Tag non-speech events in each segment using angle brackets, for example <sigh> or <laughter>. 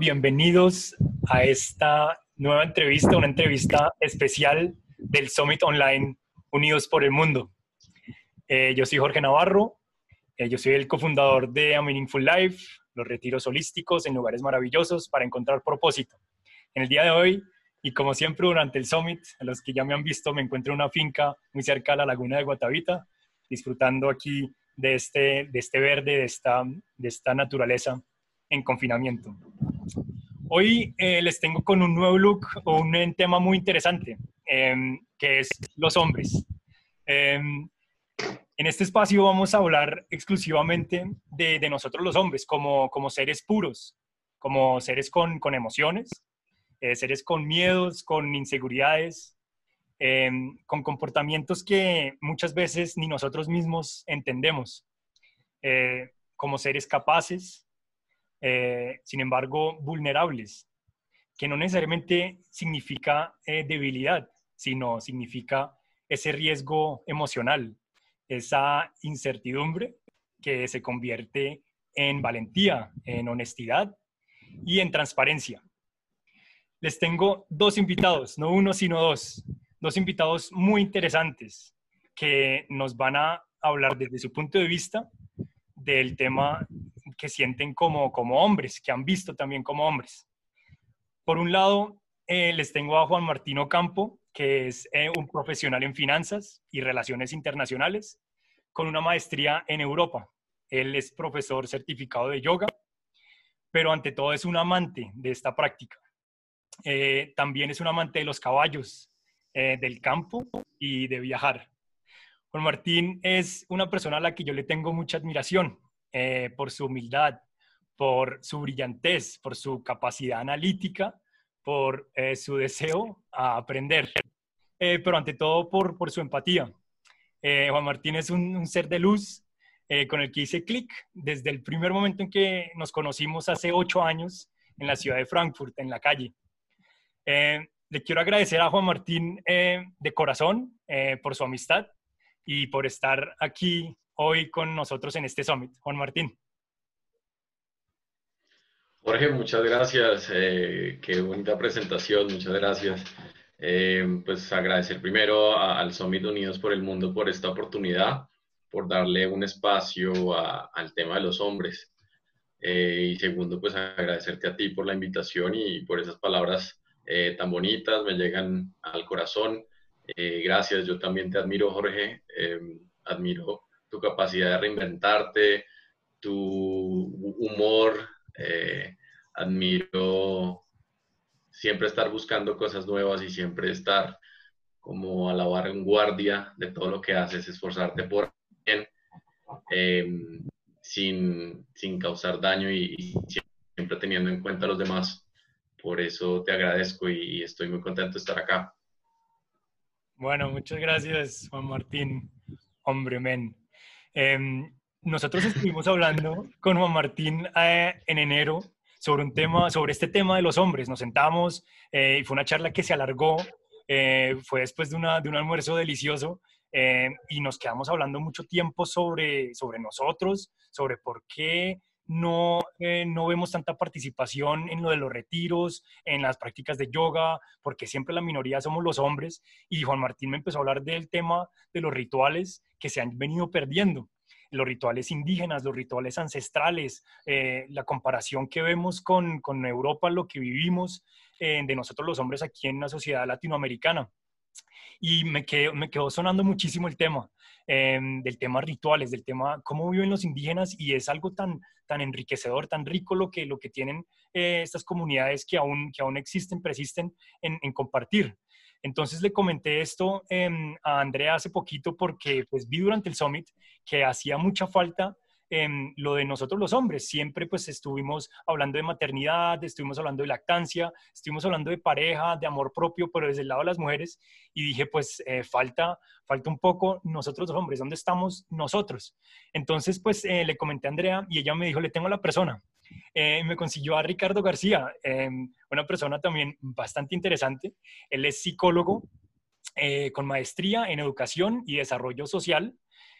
Bienvenidos a esta nueva entrevista, una entrevista especial del Summit Online Unidos por el Mundo. Eh, yo soy Jorge Navarro, eh, yo soy el cofundador de A Meaningful Life, los retiros holísticos en lugares maravillosos para encontrar propósito. En el día de hoy, y como siempre durante el Summit, a los que ya me han visto, me encuentro en una finca muy cerca a la laguna de Guatavita, disfrutando aquí de este, de este verde, de esta, de esta naturaleza en confinamiento. Hoy eh, les tengo con un nuevo look o un tema muy interesante, em, que es los hombres. Em, en este espacio vamos a hablar exclusivamente de, de nosotros los hombres, como, como, seres puros, como seres con, con emociones, eh, seres con miedos, con inseguridades, em, con comportamientos que muchas veces ni nosotros mismos entendemos, eh, como seres capaces, eh, sin embargo, vulnerables, que no necesariamente significa eh, debilidad, sino significa ese riesgo emocional, esa incertidumbre que se convierte en valentía, en honestidad y en transparencia. Les tengo dos invitados, no uno, sino dos, dos invitados muy interesantes que nos van a hablar desde su punto de vista del tema que sienten como, como hombres, que han visto también como hombres. Por un lado, eh, les tengo a Juan Martino Campo, que es eh, un profesional en finanzas y relaciones internacionales, con una maestría en Europa. Él es profesor certificado de yoga, pero ante todo es un amante de esta práctica. Eh, también es un amante de los caballos, del campo y de viajar. Juan Martín es una persona a la que yo le tengo mucha admiración. Eh, por su humildad, por su brillantez, por su capacidad analítica, por eh, su deseo a aprender, eh, pero ante todo por, por su empatía. Juan Martín es un, ser de luz con el que hice clic desde el primer momento en que nos conocimos hace ocho años en la ciudad de Frankfurt, en la calle. le quiero agradecer a Juan Martín de corazón por su amistad y por estar aquí hoy con nosotros en este summit. Juan Martín. Jorge, muchas gracias. Eh, qué bonita presentación, muchas gracias. Eh, pues agradecer primero al Summit Unidos por el Mundo por esta oportunidad, por darle un espacio al tema de los hombres. Eh, y segundo, pues agradecerte a ti por la invitación y por esas palabras tan bonitas, me llegan al corazón. gracias, yo también te admiro, Jorge. admiro tu capacidad de reinventarte, tu humor. Eh, admiro siempre estar buscando cosas nuevas y siempre estar como a la vanguardia de todo lo que haces, esforzarte por bien, em, sin, sin, causar daño y, siempre teniendo en cuenta a los demás. Por eso te agradezco y, estoy muy contento de estar acá. Bueno, muchas gracias, Juan Martín. Hombre, men. Em, nosotros estuvimos hablando con Juan Martín eh, en enero sobre un tema, sobre este tema de los hombres. Nos sentamos eh, y fue una charla que se alargó. Eh, fue después de, una, de, un almuerzo delicioso y nos quedamos hablando mucho tiempo sobre, sobre nosotros, sobre por qué no, no vemos tanta participación en lo de los retiros, en las prácticas de yoga, porque siempre la minoría somos los hombres. Y Juan Martín me empezó a hablar del tema de los rituales que se han venido perdiendo los rituales indígenas, los rituales ancestrales, eh, la comparación que vemos con, con, Europa, lo que vivimos eh, de nosotros los hombres aquí en la sociedad latinoamericana. Y me quedó, me quedó sonando muchísimo el tema, em, del tema rituales, del tema cómo viven los indígenas y es algo tan, tan enriquecedor, tan rico lo que, lo que tienen eh, estas comunidades que aún, que aún existen, persisten en, en compartir. Entonces le comenté esto em, a Andrea hace poquito porque pues vi durante el summit que hacía mucha falta en lo de nosotros los hombres. Siempre pues estuvimos hablando de maternidad, estuvimos hablando de lactancia, estuvimos hablando de pareja, de amor propio, pero desde el lado de las mujeres. Y dije pues eh, falta, falta un poco nosotros los hombres, ¿dónde estamos nosotros? Entonces pues eh, le comenté a Andrea y ella me dijo, le tengo la persona. Eh, me consiguió a Ricardo García, una persona también bastante interesante. Él es psicólogo eh, con maestría en educación y desarrollo social,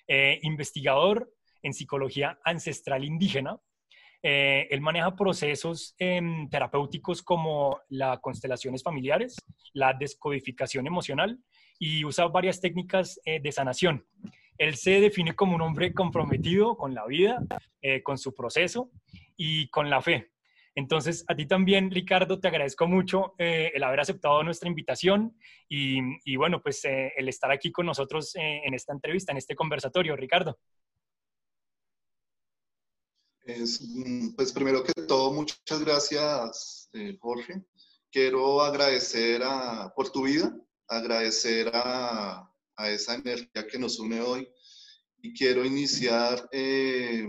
eh, investigador en psicología ancestral indígena, Eh, él maneja procesos em, terapéuticos como las constelaciones familiares, la descodificación emocional y usa varias técnicas eh, de sanación. Él se define como un hombre comprometido con la vida, eh, con su proceso y con la fe. Entonces, a ti también, Ricardo, te agradezco mucho el haber aceptado nuestra invitación y, y bueno, pues el estar aquí con nosotros en esta entrevista, en este conversatorio. Ricardo. Mm, pues primero que todo, muchas gracias, eh, Jorge. Quiero agradecer a, por tu vida, agradecer a, esa energía que nos une hoy y quiero iniciar eh,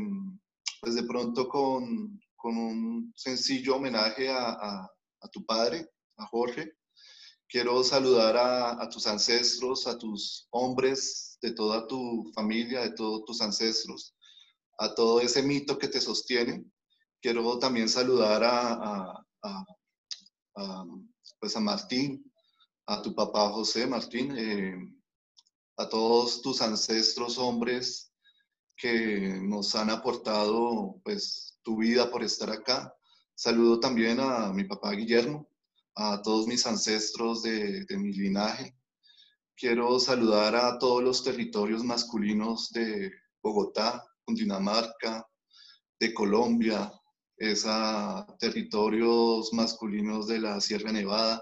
pues de pronto con, con, un sencillo homenaje a, a, tu padre, a Jorge. Quiero saludar a, tus ancestros, a tus hombres de toda tu familia, de todos tus ancestros a todo ese mito que te sostiene. Quiero también saludar a, pues a Martín, a tu papá José Martín, eh, a todos tus ancestros hombres que nos han aportado pues tu vida por estar acá. Saludo también a mi papá Guillermo, a todos mis ancestros de mi linaje. Quiero saludar a todos los territorios masculinos de Bogotá, Dinamarca, de Colombia, es a territorios masculinos de la Sierra Nevada,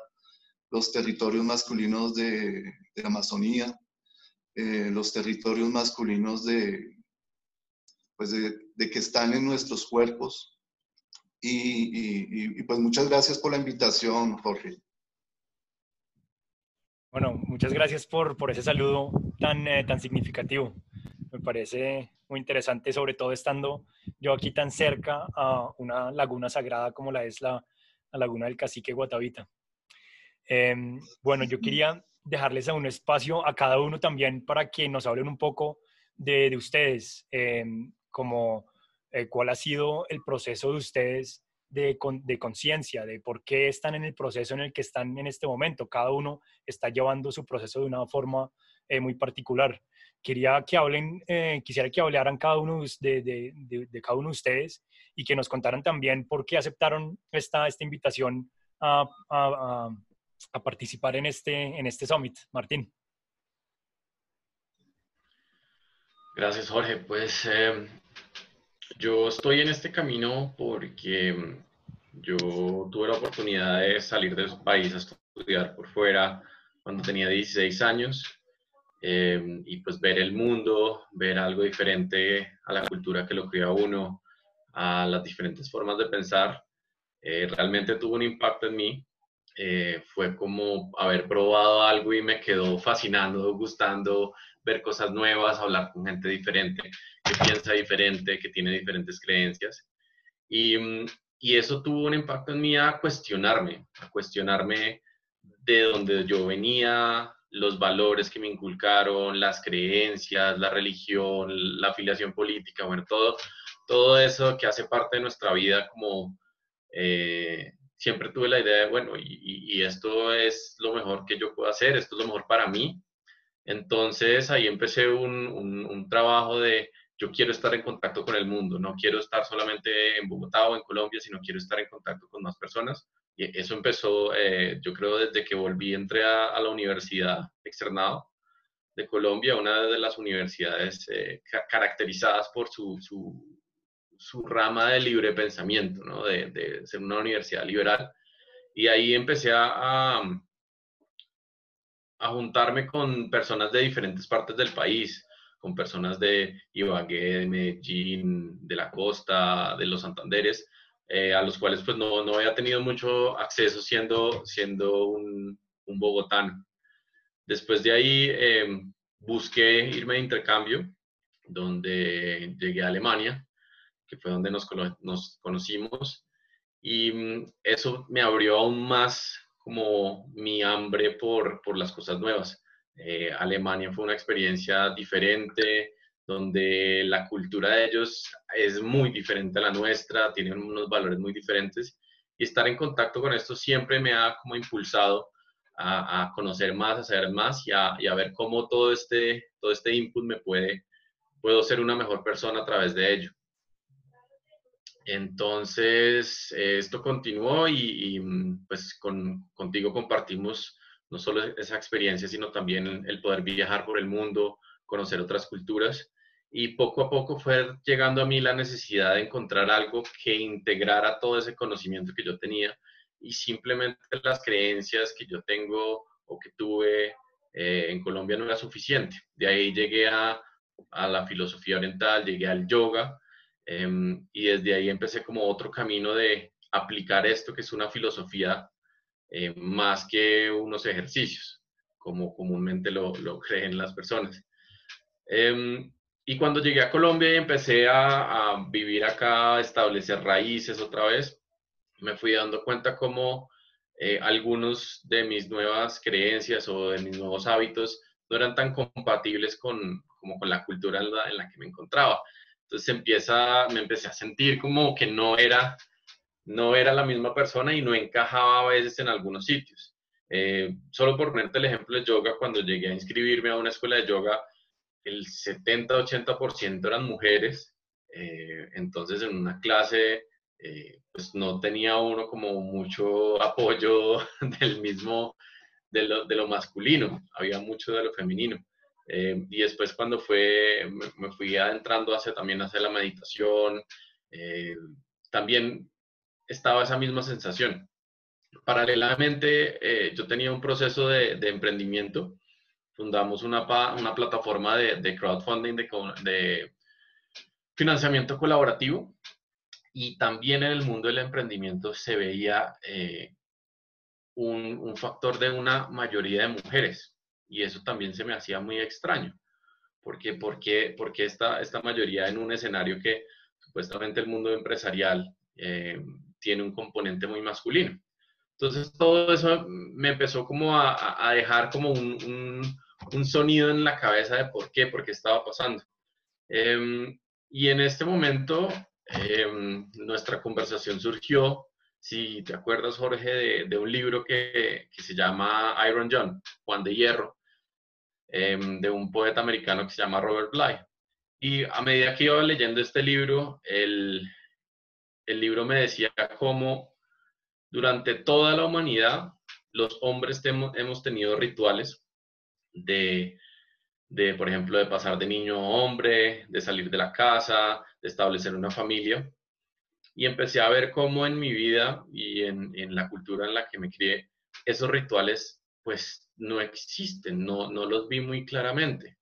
los territorios masculinos de, Amazonía, eh, los territorios masculinos de, pues de, que están en nuestros cuerpos. Y, pues muchas gracias por la invitación, Jorge. Bueno, muchas gracias por, por ese saludo tan, eh, tan significativo. Me parece muy interesante, sobre todo estando yo aquí tan cerca a una laguna sagrada como la es la, laguna del cacique Guatavita. Em, bueno, yo quería dejarles un espacio a cada uno también para que nos hablen un poco de, ustedes, em, como eh, cuál ha sido el proceso de ustedes de, de conciencia, de por qué están en el proceso en el que están en este momento. Cada uno está llevando su proceso de una forma eh, muy particular quería que hablen, eh, quisiera que hablaran cada uno de, de, de, cada uno de ustedes y que nos contaran también por qué aceptaron esta, esta invitación a, a, a, participar en este, en este summit. Martín. Gracias, Jorge. Pues eh, yo estoy en este camino porque yo tuve la oportunidad de salir de su país a estudiar por fuera cuando tenía 16 años Em, y pues ver el mundo, ver algo diferente a la cultura que lo cría uno, a las diferentes formas de pensar, eh, realmente tuvo un impacto en mí. Eh, fue como haber probado algo y me quedó fascinando, gustando ver cosas nuevas, hablar con gente diferente, que piensa diferente, que tiene diferentes creencias. Y, mm, y eso tuvo un impacto en mí a cuestionarme, a cuestionarme de dónde yo venía, los valores que me inculcaron, las creencias, la religión, la afiliación política, bueno, todo, todo eso que hace parte de nuestra vida, como eh, siempre tuve la idea de, bueno, y, esto es lo mejor que yo puedo hacer, esto es lo mejor para mí. Entonces ahí empecé un, un trabajo de, yo quiero estar en contacto con el mundo, no quiero estar solamente en Bogotá o en Colombia, sino quiero estar en contacto con más personas. Y eso empezó, eh, yo creo, desde que volví, entré a, la Universidad Externado de Colombia, una de las universidades eh, caracterizadas por su, su, rama de libre pensamiento, ¿no? de, ser una universidad liberal. Y ahí empecé a, a, juntarme con personas de diferentes partes del país, con personas de Ibagué, de Medellín, de la costa, de los Santanderes, eh, a los cuales pues no, no, había tenido mucho acceso siendo, siendo un, un bogotano. Después de ahí eh, busqué irme de intercambio, donde llegué a Alemania, que fue donde nos, nos conocimos, y mm, eso me abrió aún más como mi hambre por, por las cosas nuevas. Eh, Alemania fue una experiencia diferente, donde la cultura de ellos es muy diferente a la nuestra, tienen unos valores muy diferentes y estar en contacto con esto siempre me ha como impulsado a, conocer más, a saber más y a, ver cómo todo este, todo este input me puede, puedo ser una mejor persona a través de ello. Entonces, esto continuó y, pues con, contigo compartimos no solo esa experiencia, sino también el poder viajar por el mundo, conocer otras culturas. Y poco a poco fue llegando a mí la necesidad de encontrar algo que integrara todo ese conocimiento que yo tenía y simplemente las creencias que yo tengo o que tuve eh, en Colombia no era suficiente. De ahí llegué a, a la filosofía oriental, llegué al yoga em, y desde ahí empecé como otro camino de aplicar esto que es una filosofía eh, más que unos ejercicios, como comúnmente lo, lo <laughs> creen las personas. Y cuando llegué a Colombia y empecé a, vivir acá, establecer raíces otra vez, me fui dando cuenta cómo eh, algunos de mis nuevas creencias o de mis nuevos hábitos no eran tan compatibles con, como con la cultura en la, en la, que me encontraba. Entonces empieza, me empecé a sentir como que no era, no era la misma persona y no encajaba a veces en algunos sitios. Eh, solo por ponerte el ejemplo de yoga, cuando llegué a inscribirme a una escuela de yoga, el 70-80% eran mujeres. Eh, entonces en una clase eh, pues no tenía uno como mucho apoyo <laughs> del mismo, de lo, de lo masculino, había mucho de lo femenino. Eh, y después cuando fue, me, fui adentrando hacia también hacia la meditación, también estaba esa misma sensación. Paralelamente, yo tenía un proceso de emprendimiento. Fundamos una, una plataforma de, de crowdfunding, de, de financiamiento colaborativo, y también en el mundo del emprendimiento se veía eh, un, un, factor de una mayoría de mujeres y eso también se me hacía muy extraño. Porque, porque, esta, esta mayoría en un escenario que supuestamente el mundo empresarial eh, tiene un componente muy masculino. Entonces todo eso me empezó como a, a dejar como un, un, sonido en la cabeza de por qué, por qué estaba pasando. Eh, y en este momento Em, nuestra conversación surgió, si te acuerdas, Jorge, de, un libro que, se llama Iron John, Juan de Hierro, em, de un poeta americano que se llama Robert Bly. Y a medida que iba leyendo este libro, el, el libro me decía cómo durante toda la humanidad los hombres hemos tenido rituales de de, por ejemplo, de pasar de niño a hombre, de salir de la casa, de establecer una familia. Y empecé a ver cómo en mi vida y en, en la cultura en la que me crié, esos rituales pues no existen, no, no los vi muy claramente.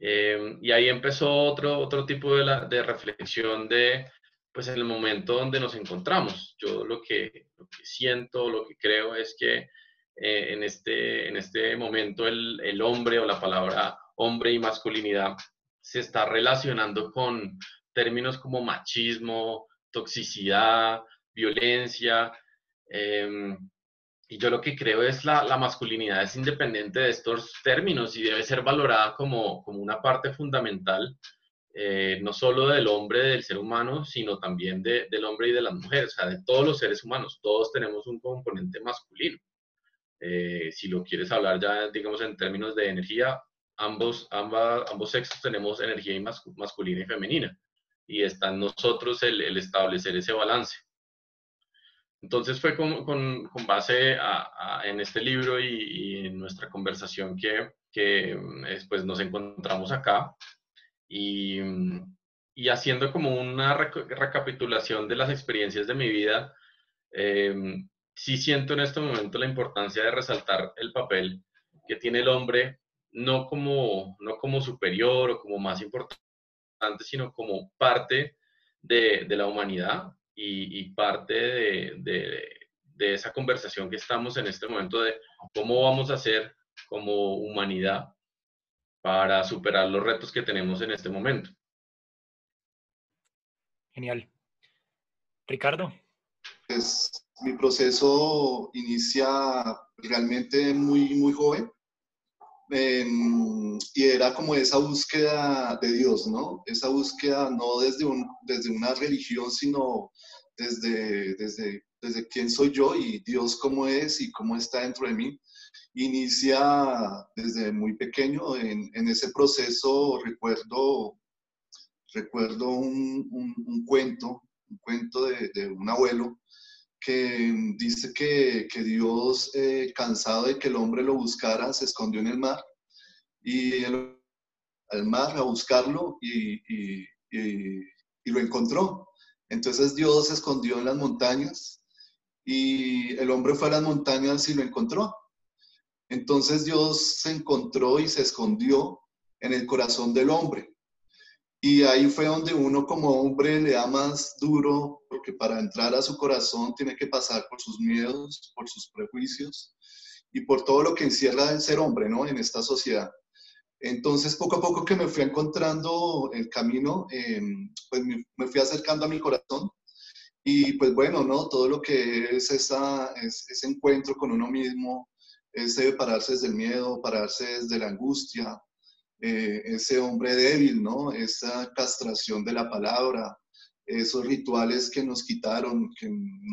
Eh, y ahí empezó otro, otro tipo de, la, de reflexión de, pues en el momento donde nos encontramos. Yo lo que, lo que siento, lo que creo es que eh, en, este, en este momento el, el, hombre o la palabra hombre y masculinidad se está relacionando con términos como machismo, toxicidad, violencia. Em, y yo lo que creo es la, la masculinidad es independiente de estos términos y debe ser valorada como, como una parte fundamental, eh, no solo del hombre, del ser humano, sino también de, del hombre y de las mujeres, o sea, de todos los seres humanos. Todos tenemos un componente masculino. Eh, si lo quieres hablar ya, digamos, en términos de energía, ambos, ambos sexos tenemos energía masculina y femenina y está en nosotros el, el establecer ese balance. Entonces fue con, con, con base a, a, en este libro y, y, en nuestra conversación que, que después nos encontramos acá y, y haciendo como una recapitulación de las experiencias de mi vida, eh, sí siento en este momento la importancia de resaltar el papel que tiene el hombre no como, no como superior o como más importante, sino como parte de, de la humanidad y, y parte de, de, de, esa conversación que estamos en este momento de cómo vamos a hacer como humanidad para superar los retos que tenemos en este momento. Genial. Ricardo. Pues mi proceso inicia realmente muy, muy joven y era como esa búsqueda de Dios, ¿no? Esa búsqueda no desde, un, desde una religión, sino desde, desde, desde quién soy yo y Dios cómo es y cómo está dentro de mí. Inicia desde muy pequeño en, en ese proceso, recuerdo, recuerdo un, un, cuento un cuento de un abuelo que dice que, que Dios, eh, cansado de que el hombre lo buscara, se escondió en el mar y él, al mar a buscarlo y, y, y, lo encontró. Entonces Dios se escondió en las montañas y el hombre fue a las montañas y lo encontró. Entonces Dios se encontró y se escondió en el corazón del hombre. Y ahí fue donde uno como hombre le da más duro, porque para entrar a su corazón tiene que pasar por sus miedos, por sus prejuicios y por todo lo que encierra el ser hombre, ¿no? En esta sociedad. Entonces, poco a poco que me fui encontrando el camino, em, pues me, fui acercando a mi corazón y pues bueno, ¿no? Todo lo que es, esa, ese encuentro con uno mismo, ese pararse desde el miedo, pararse desde la angustia, eh, ese hombre débil, ¿no? Esa castración de la palabra, esos rituales que nos quitaron, que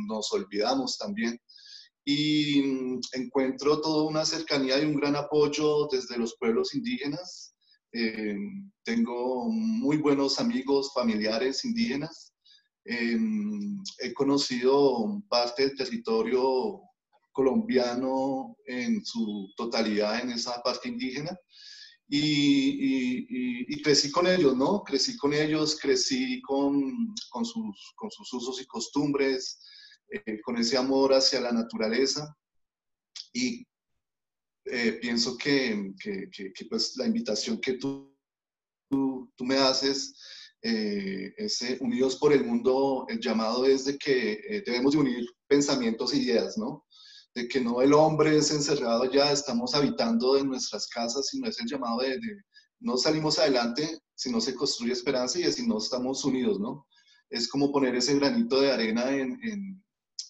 nos olvidamos también. Y mm, encuentro toda una cercanía y un gran apoyo desde los pueblos indígenas. Eh, tengo muy buenos amigos, familiares indígenas. Eh, he conocido parte del territorio colombiano en su totalidad en esa parte indígena y, crecí con ellos, ¿no? Crecí con ellos, crecí con, con, sus, con sus, usos y costumbres, eh, con ese amor hacia la naturaleza. Y eh, pienso que, que, pues la invitación que tú, tú, me haces, eh, ese Unidos por el Mundo, el llamado es de que debemos de unir pensamientos e ideas, ¿no? De que no el hombre es encerrado ya, estamos habitando en nuestras casas, sino es el llamado de, no salimos adelante si no se construye esperanza y si no estamos unidos, ¿no? Es como poner ese granito de arena en,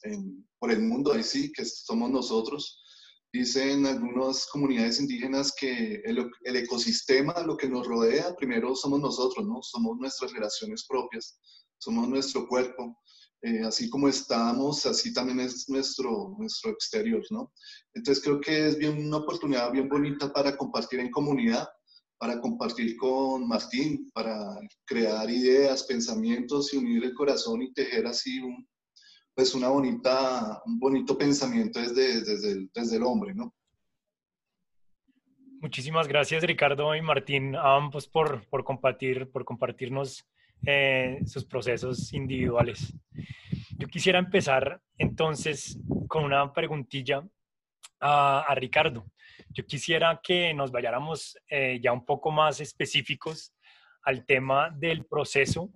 en, por el mundo, ahí sí, que somos nosotros. Dicen algunas comunidades indígenas que el, el, ecosistema, lo que nos rodea, primero somos nosotros, ¿no? Somos nuestras relaciones propias, somos nuestro cuerpo. Eh, así como estamos, así también es nuestro, nuestro exterior, ¿no? Entonces creo que es bien una oportunidad bien bonita para compartir en comunidad, para compartir con Martín, para crear ideas, pensamientos y unir el corazón y tejer así un, pues una bonita, un bonito pensamiento desde, desde, el, desde el hombre, ¿no? Muchísimas gracias Ricardo y Martín, ambos por, por compartir, por compartirnos eh, sus procesos individuales. Yo quisiera empezar entonces con una preguntilla a, Ricardo. Yo quisiera que nos vayáramos eh, ya un poco más específicos al tema del proceso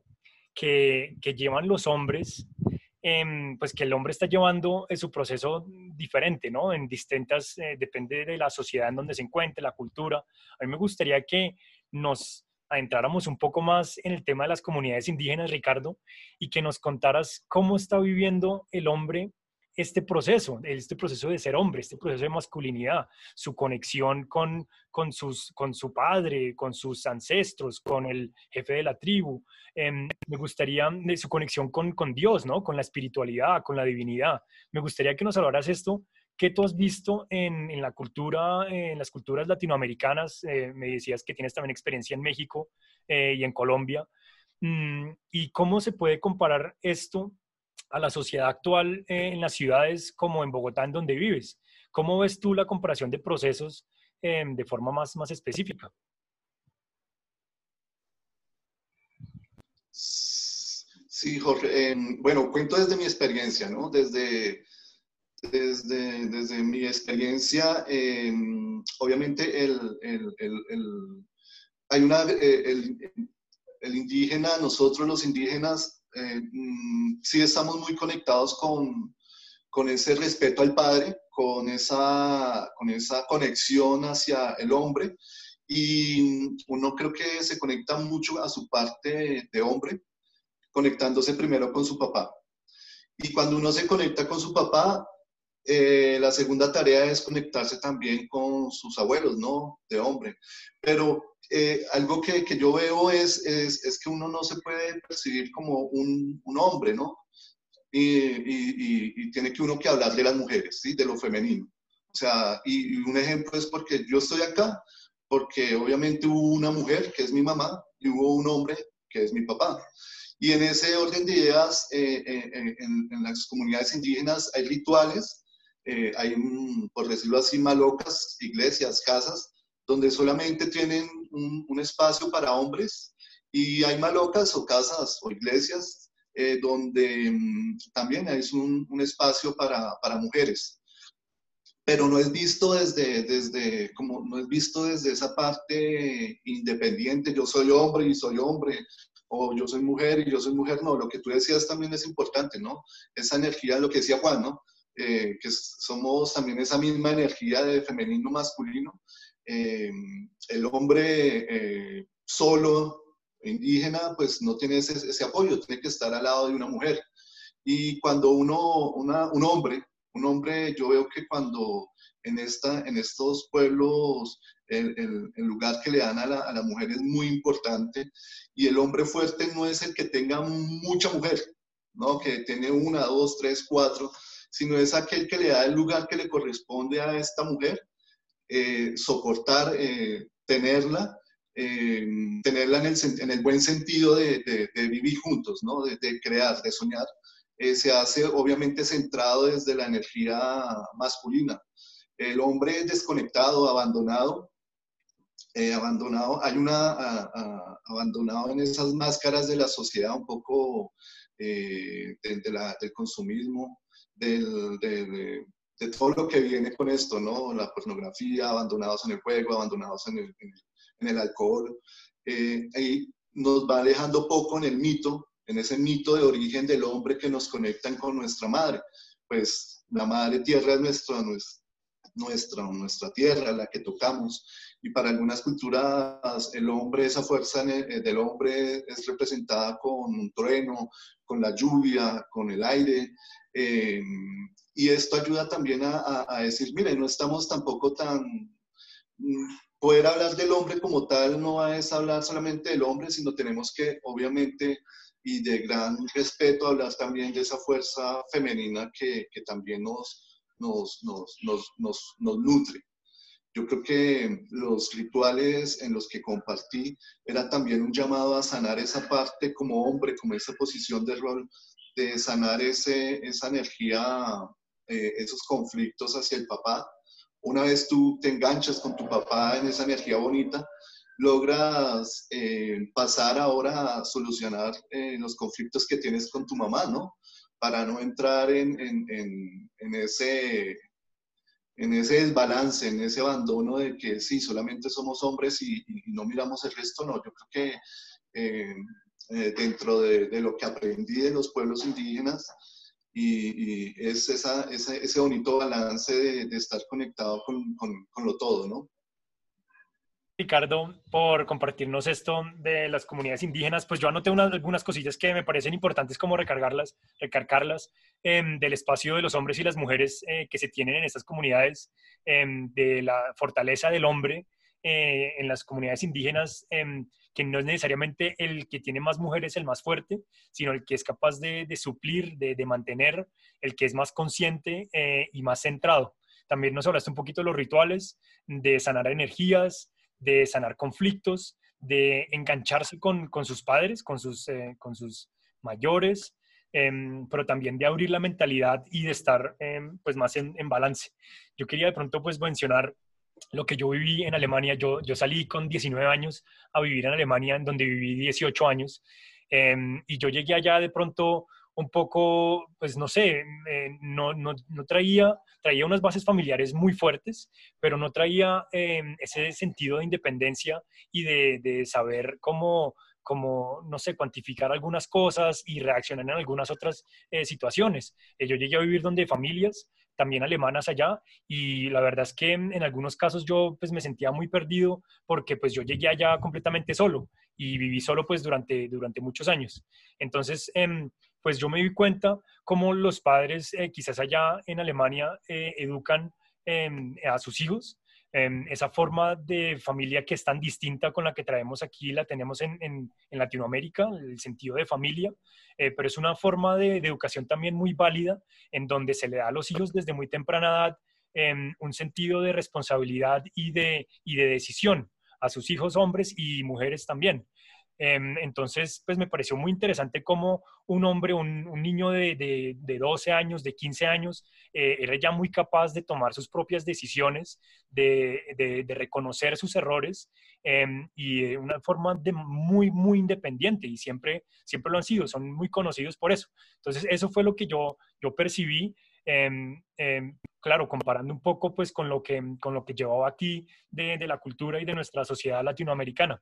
que, que llevan los hombres, pues que el hombre está llevando su proceso diferente, ¿no? En distintas, eh, depende de la sociedad en donde se encuentre, la cultura. A mí me gustaría que nos adentráramos un poco más en el tema de las comunidades indígenas, Ricardo, y que nos contaras cómo está viviendo el hombre este proceso, este proceso de ser hombre, este proceso de masculinidad, su conexión con, con, sus, con su padre, con sus ancestros, con el jefe de la tribu. Em, me gustaría de su conexión con, con Dios, ¿no? Con la espiritualidad, con la divinidad. Me gustaría que nos hablaras esto ¿Qué tú has visto en, en la cultura, en las culturas latinoamericanas? Eh, me decías que tienes también experiencia en México eh, y en Colombia. Mm, ¿Y cómo se puede comparar esto a la sociedad actual eh, en las ciudades como en Bogotá, en donde vives? ¿Cómo ves tú la comparación de procesos de forma más, más específica? Sí, Jorge. bueno, cuento desde mi experiencia, ¿no? Desde desde, desde mi experiencia, em, obviamente el, el, el, hay una, eh, el, indígena, nosotros los indígenas, eh, mm, sí estamos muy conectados con, con ese respeto al padre, con esa, con esa conexión hacia el hombre. Y uno creo que se conecta mucho a su parte de hombre, conectándose primero con su papá. Y cuando uno se conecta con su papá, eh, la segunda tarea es conectarse también con sus abuelos, ¿no? De hombre. Pero eh, algo que, que, yo veo es, es, es, que uno no se puede percibir como un, un hombre, ¿no? Y, y, y, tiene que uno que hablar de las mujeres, ¿sí? De lo femenino. O sea, y, un ejemplo es porque yo estoy acá, porque obviamente hubo una mujer que es mi mamá y hubo un hombre que es mi papá. Y en ese orden de ideas, eh, eh, en, las comunidades indígenas hay rituales, hay, por decirlo así, malocas, iglesias, casas, donde solamente tienen un, espacio para hombres y hay malocas o casas o iglesias donde mm, también hay un, un espacio para, para, mujeres pero no es visto desde, desde, como, no es visto desde esa parte independiente, yo soy hombre y soy hombre, o yo soy mujer y yo soy mujer, no, lo que tú decías también es importante, ¿no? Esa energía, lo que decía Juan, ¿no? Eh, que somos también esa misma energía de femenino masculino. Eh, el hombre eh, solo, indígena, pues no tiene ese, ese, apoyo, tiene que estar al lado de una mujer. Y cuando uno, una, un hombre, un hombre, yo veo que cuando en, esta, en estos pueblos el, el, lugar que le dan a la, a la, mujer es muy importante y el hombre fuerte no es el que tenga mucha mujer, ¿no? que tiene una, dos, tres, cuatro, sino es aquel que le da el lugar que le corresponde a esta mujer, eh, soportar, eh, tenerla, eh, tenerla en el, en el, buen sentido de, de, de vivir juntos, ¿no? de, de crear, de soñar. se hace obviamente centrado desde la energía masculina. El hombre desconectado, abandonado, eh, abandonado, hay una, abandonado en esas máscaras de la sociedad un poco eh, de, la, del consumismo, de, todo lo que viene con esto, ¿no? La pornografía, abandonados en el juego, abandonados en el, en el alcohol. Eh, ahí nos va alejando poco en el mito, en ese mito de origen del hombre que nos conectan con nuestra madre. Pues la madre tierra es nuestra, nuestra, nuestra tierra, la que tocamos, y para algunas culturas el hombre, esa fuerza eh, del hombre es representada con un trueno, con la lluvia, con el aire. Eh, y esto ayuda también a, a, decir, mire, no estamos tampoco tan... Mm, poder hablar del hombre como tal no es hablar solamente del hombre, sino tenemos que, obviamente, y de gran respeto, hablar también de esa fuerza femenina que, que también nos, nos, nos, nos, nos nutre. Yo creo que los rituales en los que compartí era también un llamado a sanar esa parte como hombre, como esa posición de rol, de sanar ese, esa energía, eh, esos conflictos hacia el papá. Una vez tú te enganchas con tu papá en esa energía bonita, logras eh, pasar ahora a solucionar eh, los conflictos que tienes con tu mamá, ¿no? Para no entrar en, en, en, ese en ese desbalance, en ese abandono de que sí, solamente somos hombres y, no miramos el resto, no. Yo creo que eh, dentro de, lo que aprendí de los pueblos indígenas, y, es esa, ese, ese, bonito balance de, estar conectado con, con, con, lo todo, ¿no? Ricardo, por compartirnos esto de las comunidades indígenas. Pues yo anoté unas, algunas cosillas que me parecen importantes como recargarlas, recargarlas em, del espacio de los hombres y las mujeres eh, que se tienen en estas comunidades, em, de la fortaleza del hombre eh, en las comunidades indígenas, em, que no es necesariamente el que tiene más mujeres el más fuerte, sino el que es capaz de, suplir, de, mantener, el que es más consciente eh, y más centrado. También nos hablaste un poquito de los rituales, de sanar energías, de sanar conflictos, de engancharse con, sus padres, con sus, eh, mayores, em, pero también de abrir la mentalidad y de estar em, pues más en, balance. Yo quería de pronto pues mencionar lo que yo viví en Alemania. Yo, yo salí con 19 años a vivir en Alemania, en donde viví 18 años, em, y yo llegué allá de pronto un poco, pues no sé, eh, no, no, no, traía, traía unas bases familiares muy fuertes, pero no traía em, ese sentido de independencia y de, de saber cómo, cómo, no sé, cuantificar algunas cosas y reaccionar en algunas otras eh, situaciones. Eh, yo llegué a vivir donde familias, también alemanas allá, y la verdad es que en, algunos casos yo pues me sentía muy perdido porque pues yo llegué allá completamente solo y viví solo pues durante, durante muchos años. Entonces, eh, pues yo me di cuenta cómo los padres eh, quizás allá en Alemania eh, educan em, a sus hijos. Em, esa forma de familia que es tan distinta con la que traemos aquí, la tenemos en, en, Latinoamérica, el sentido de familia, eh, pero es una forma de, educación también muy válida en donde se le da a los hijos desde muy temprana edad em, un sentido de responsabilidad y de, y de decisión a sus hijos hombres y mujeres también. Em, entonces, pues me pareció muy interesante cómo un hombre, un, niño de, de, 12 años, de 15 años, eh, era ya muy capaz de tomar sus propias decisiones, de, de reconocer sus errores em, y de una forma de muy, muy independiente y siempre, siempre lo han sido, son muy conocidos por eso. Entonces, eso fue lo que yo, yo percibí. Em, claro, comparando un poco pues con lo que, con lo que llevaba aquí de, de la cultura y de nuestra sociedad latinoamericana.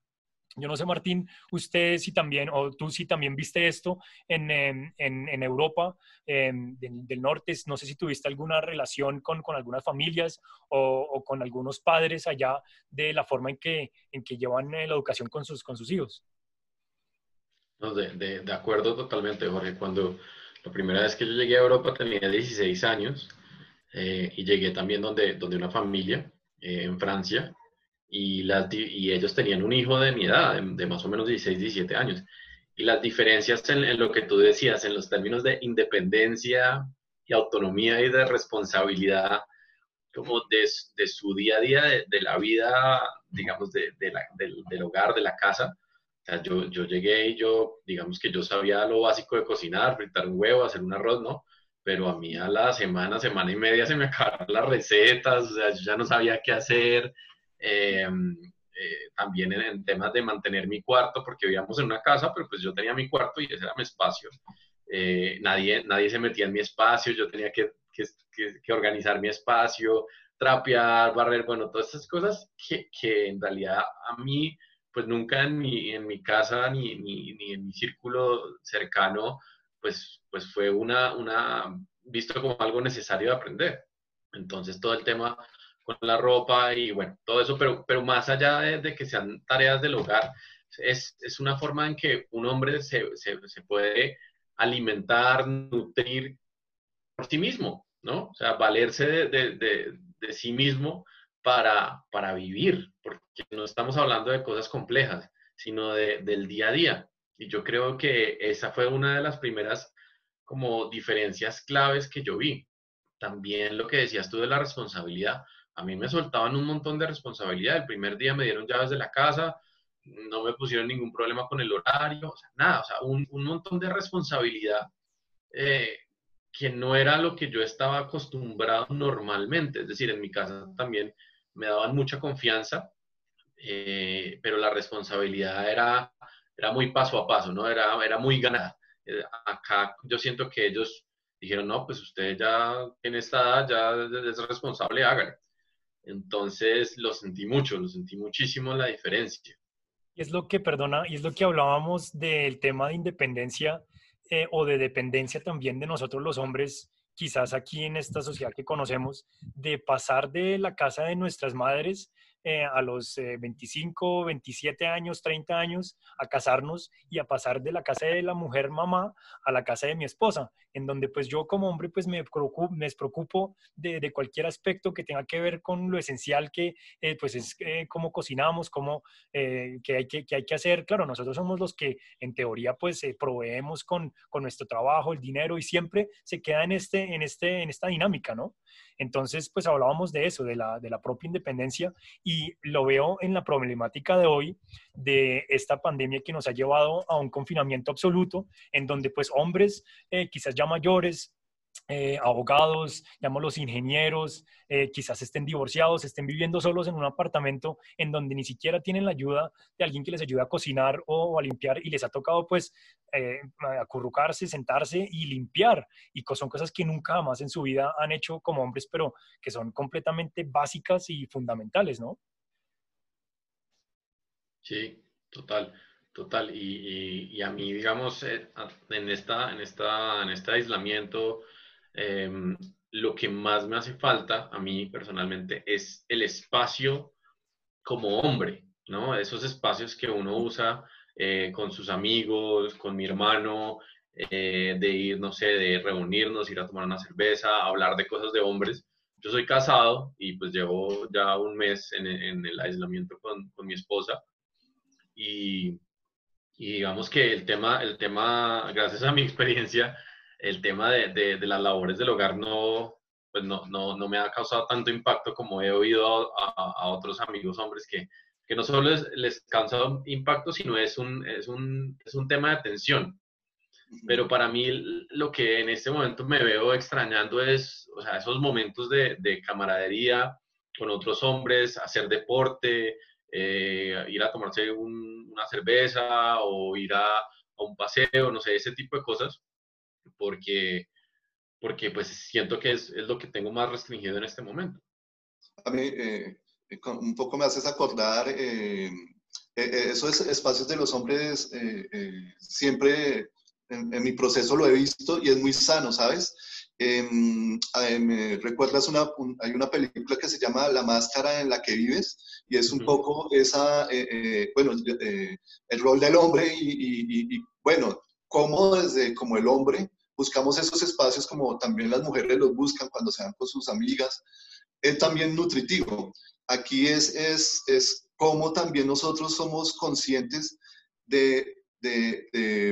Yo no sé, Martín, usted si también, o tú si también viste esto en, en, en Europa del, del, norte, no sé si tuviste alguna relación con, con algunas familias o, con algunos padres allá de la forma en que, en que llevan eh, la educación con sus, con sus hijos. De, acuerdo totalmente, Jorge. Cuando la primera vez que yo llegué a Europa tenía 16 años eh, y llegué también donde, donde una familia eh, en Francia y, las, y ellos tenían un hijo de mi edad, de, más o menos 16, 17 años. Y las diferencias en, lo que tú decías, en los términos de independencia y autonomía y de responsabilidad, como de, de su día a día, de, la vida, digamos, de, la, del, del, hogar, de la casa. O sea, yo, yo llegué y yo, digamos que yo sabía lo básico de cocinar, fritar un huevo, hacer un arroz, ¿no? Pero a mí a la semana, semana y media se me acabaron las recetas, o sea, yo ya no sabía qué hacer, Em, eh, también en, temas de mantener mi cuarto, porque vivíamos en una casa, pero pues yo tenía mi cuarto y ese era mi espacio. Eh, nadie, nadie se metía en mi espacio, yo tenía que, que, organizar mi espacio, trapear, barrer, bueno, todas esas cosas que, que en realidad a mí, pues nunca en mi, en mi casa ni, ni, ni, en mi círculo cercano, pues, pues fue una, una, visto como algo necesario de aprender. Entonces todo el tema con la ropa y bueno, todo eso, pero, pero más allá de, que sean tareas del hogar, es, es, una forma en que un hombre se, se, se, puede alimentar, nutrir por sí mismo, ¿no? O sea, valerse de, de, de, sí mismo para, para vivir, porque no estamos hablando de cosas complejas, sino del día a día. Y yo creo que esa fue una de las primeras como diferencias claves que yo vi. También lo que decías tú de la responsabilidad a mí me soltaban un montón de responsabilidad. El primer día me dieron llaves de la casa, no me pusieron ningún problema con el horario, nada, o sea, un, montón de responsabilidad eh, que no era lo que yo estaba acostumbrado normalmente. Es decir, en mi casa también me daban mucha confianza, eh, pero la responsabilidad era, muy paso a paso, ¿no? Era, era muy ganada. Eh, acá yo siento que ellos dijeron, no, pues usted ya en esta edad ya es responsable, hágale. Entonces lo sentí mucho, lo sentí muchísimo la diferencia. Es lo que, perdona, y es lo que hablábamos del tema de independencia eh, o de dependencia también de nosotros los hombres, quizás aquí en esta sociedad que conocemos, de pasar de la casa de nuestras madres eh, a los 25, eh, 27 años, 30 años, a casarnos y a pasar de la casa de la mujer mamá a la casa de mi esposa, en donde pues yo como hombre pues me preocupo, me despreocupo de, de cualquier aspecto que tenga que ver con lo esencial que eh, pues es cómo cocinamos, cómo, que, hay que, que, hay que hacer. Claro, nosotros somos los que en teoría pues proveemos con, con nuestro trabajo, el dinero y siempre se queda en, este, en, este, en esta dinámica, ¿no? Entonces, pues hablábamos de eso, de la, de la propia independencia y lo veo en la problemática de hoy de esta pandemia que nos ha llevado a un confinamiento absoluto, en donde pues hombres eh, quizás ya mayores, eh, abogados, los ingenieros, eh, quizás estén divorciados, estén viviendo solos en un apartamento en donde ni siquiera tienen la ayuda de alguien que les ayude a cocinar o a limpiar y les ha tocado pues eh, acurrucarse, sentarse y limpiar. Y son cosas que nunca jamás en su vida han hecho como hombres, pero que son completamente básicas y fundamentales, ¿no? Sí, total. Total, y, a mí, digamos, en, esta, en, esta, en este aislamiento, Em, lo que más me hace falta a mí personalmente es el espacio como hombre, ¿no? Esos espacios que uno usa eh, con sus amigos, con mi hermano, eh, de ir, no sé, de reunirnos, ir a tomar una cerveza, hablar de cosas de hombres. Yo soy casado y pues llevo ya un mes en, el aislamiento con, con mi esposa y, y, digamos que el tema, el tema, gracias a mi experiencia, el tema de, de, las labores del hogar no, pues no, no, no, me ha causado tanto impacto como he oído a, a, otros amigos hombres que, que no solo les, causa impacto, sino es un, es un, es un tema de atención. Pero para mí lo que en este momento me veo extrañando es, o sea, esos momentos de, de camaradería con otros hombres, hacer deporte, eh, ir a tomarse una cerveza o ir a, a, un paseo, no sé, ese tipo de cosas, porque, porque pues siento que es, es lo que tengo más restringido en este momento. A mí, eh, un poco me haces acordar eh, esos espacios de los hombres, siempre en, mi proceso lo he visto y es muy sano, ¿sabes? Em, me recuerdas una, hay una película que se llama La máscara en la que vives y es un poco esa, eh, eh, bueno, eh, el rol del hombre y, y, bueno, cómo desde como el hombre buscamos esos espacios como también las mujeres los buscan cuando se van con sus amigas, es también nutritivo. Aquí es, es, es cómo también nosotros somos conscientes de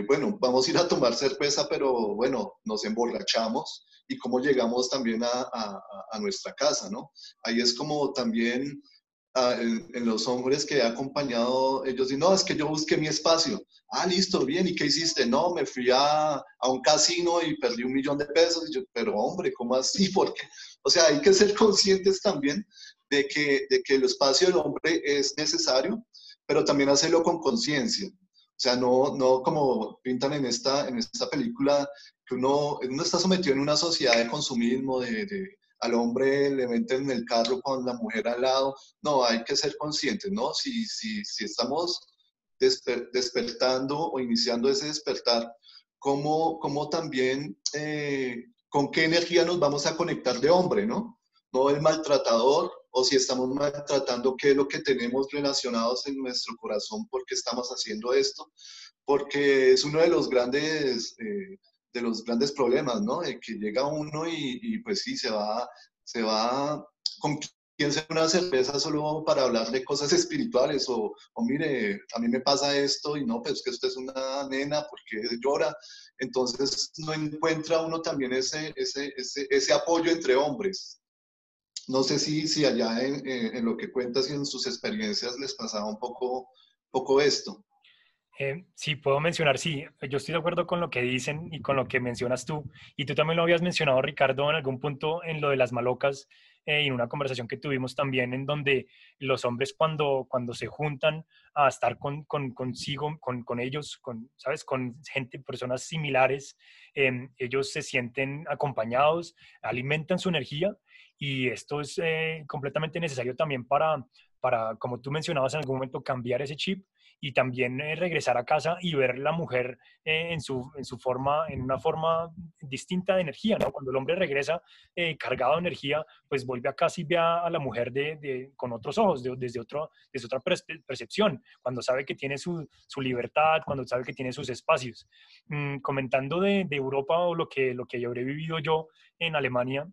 bueno, vamos a ir a tomar cerveza, pero bueno, nos emborrachamos y cómo llegamos también a, nuestra casa, ¿no? Ahí es como también ah, en, los hombres que he acompañado, ellos dicen, no, es que yo busqué mi espacio. Ah, listo, bien, ¿y qué hiciste? No, me fui a, a un casino y perdí un millón de pesos. Y yo, pero hombre, ¿cómo así? <laughs> Porque, o sea, hay que ser conscientes también de que, de que el espacio del hombre es necesario, pero también hacerlo con conciencia. O sea, no, no como pintan en esta, en esta película, que uno, uno está sometido en una sociedad de consumismo, de, de al hombre le meten en el carro con la mujer al lado. No, hay que ser conscientes, ¿no? Si, si, si estamos despertando o iniciando ese despertar, ¿cómo, cómo también, eh, con qué energía nos vamos a conectar de hombre, ¿no? No el maltratador, o si estamos maltratando qué es lo que tenemos relacionados en nuestro corazón, por qué estamos haciendo esto, porque es uno de los grandes, eh, de los grandes problemas, ¿no? De que llega uno y, pues sí, se va, se va con quien se una cerveza solo para hablar de cosas espirituales o, o, mire, a mí me pasa esto y no, pues que usted es una nena porque llora. Entonces no encuentra uno también ese, ese, ese, ese apoyo entre hombres. No sé si, si allá en, en, lo que cuentas y en sus experiencias les pasaba un poco, poco esto. Eh, sí, puedo mencionar, sí, yo estoy de acuerdo con lo que dicen y con lo que mencionas tú. Y tú también lo habías mencionado, Ricardo, en algún punto en lo de las malocas, eh, en una conversación que tuvimos también, en donde los hombres cuando, cuando se juntan a estar con, con consigo, con, ellos, con, ¿sabes? Con gente, personas similares, eh, ellos se sienten acompañados, alimentan su energía y esto es eh, completamente necesario también para, para, como tú mencionabas en algún momento, cambiar ese chip y también eh, regresar a casa y ver la mujer eh, en, su, en su forma, en una forma distinta de energía, ¿no? Cuando el hombre regresa cargado de energía, pues vuelve a casa y ve a, la mujer de, de, con otros ojos, desde, otro, desde otra percepción, cuando sabe que tiene su, su, libertad, cuando sabe que tiene sus espacios. Mm, comentando de, de, Europa o lo que, lo que habré vivido yo en Alemania,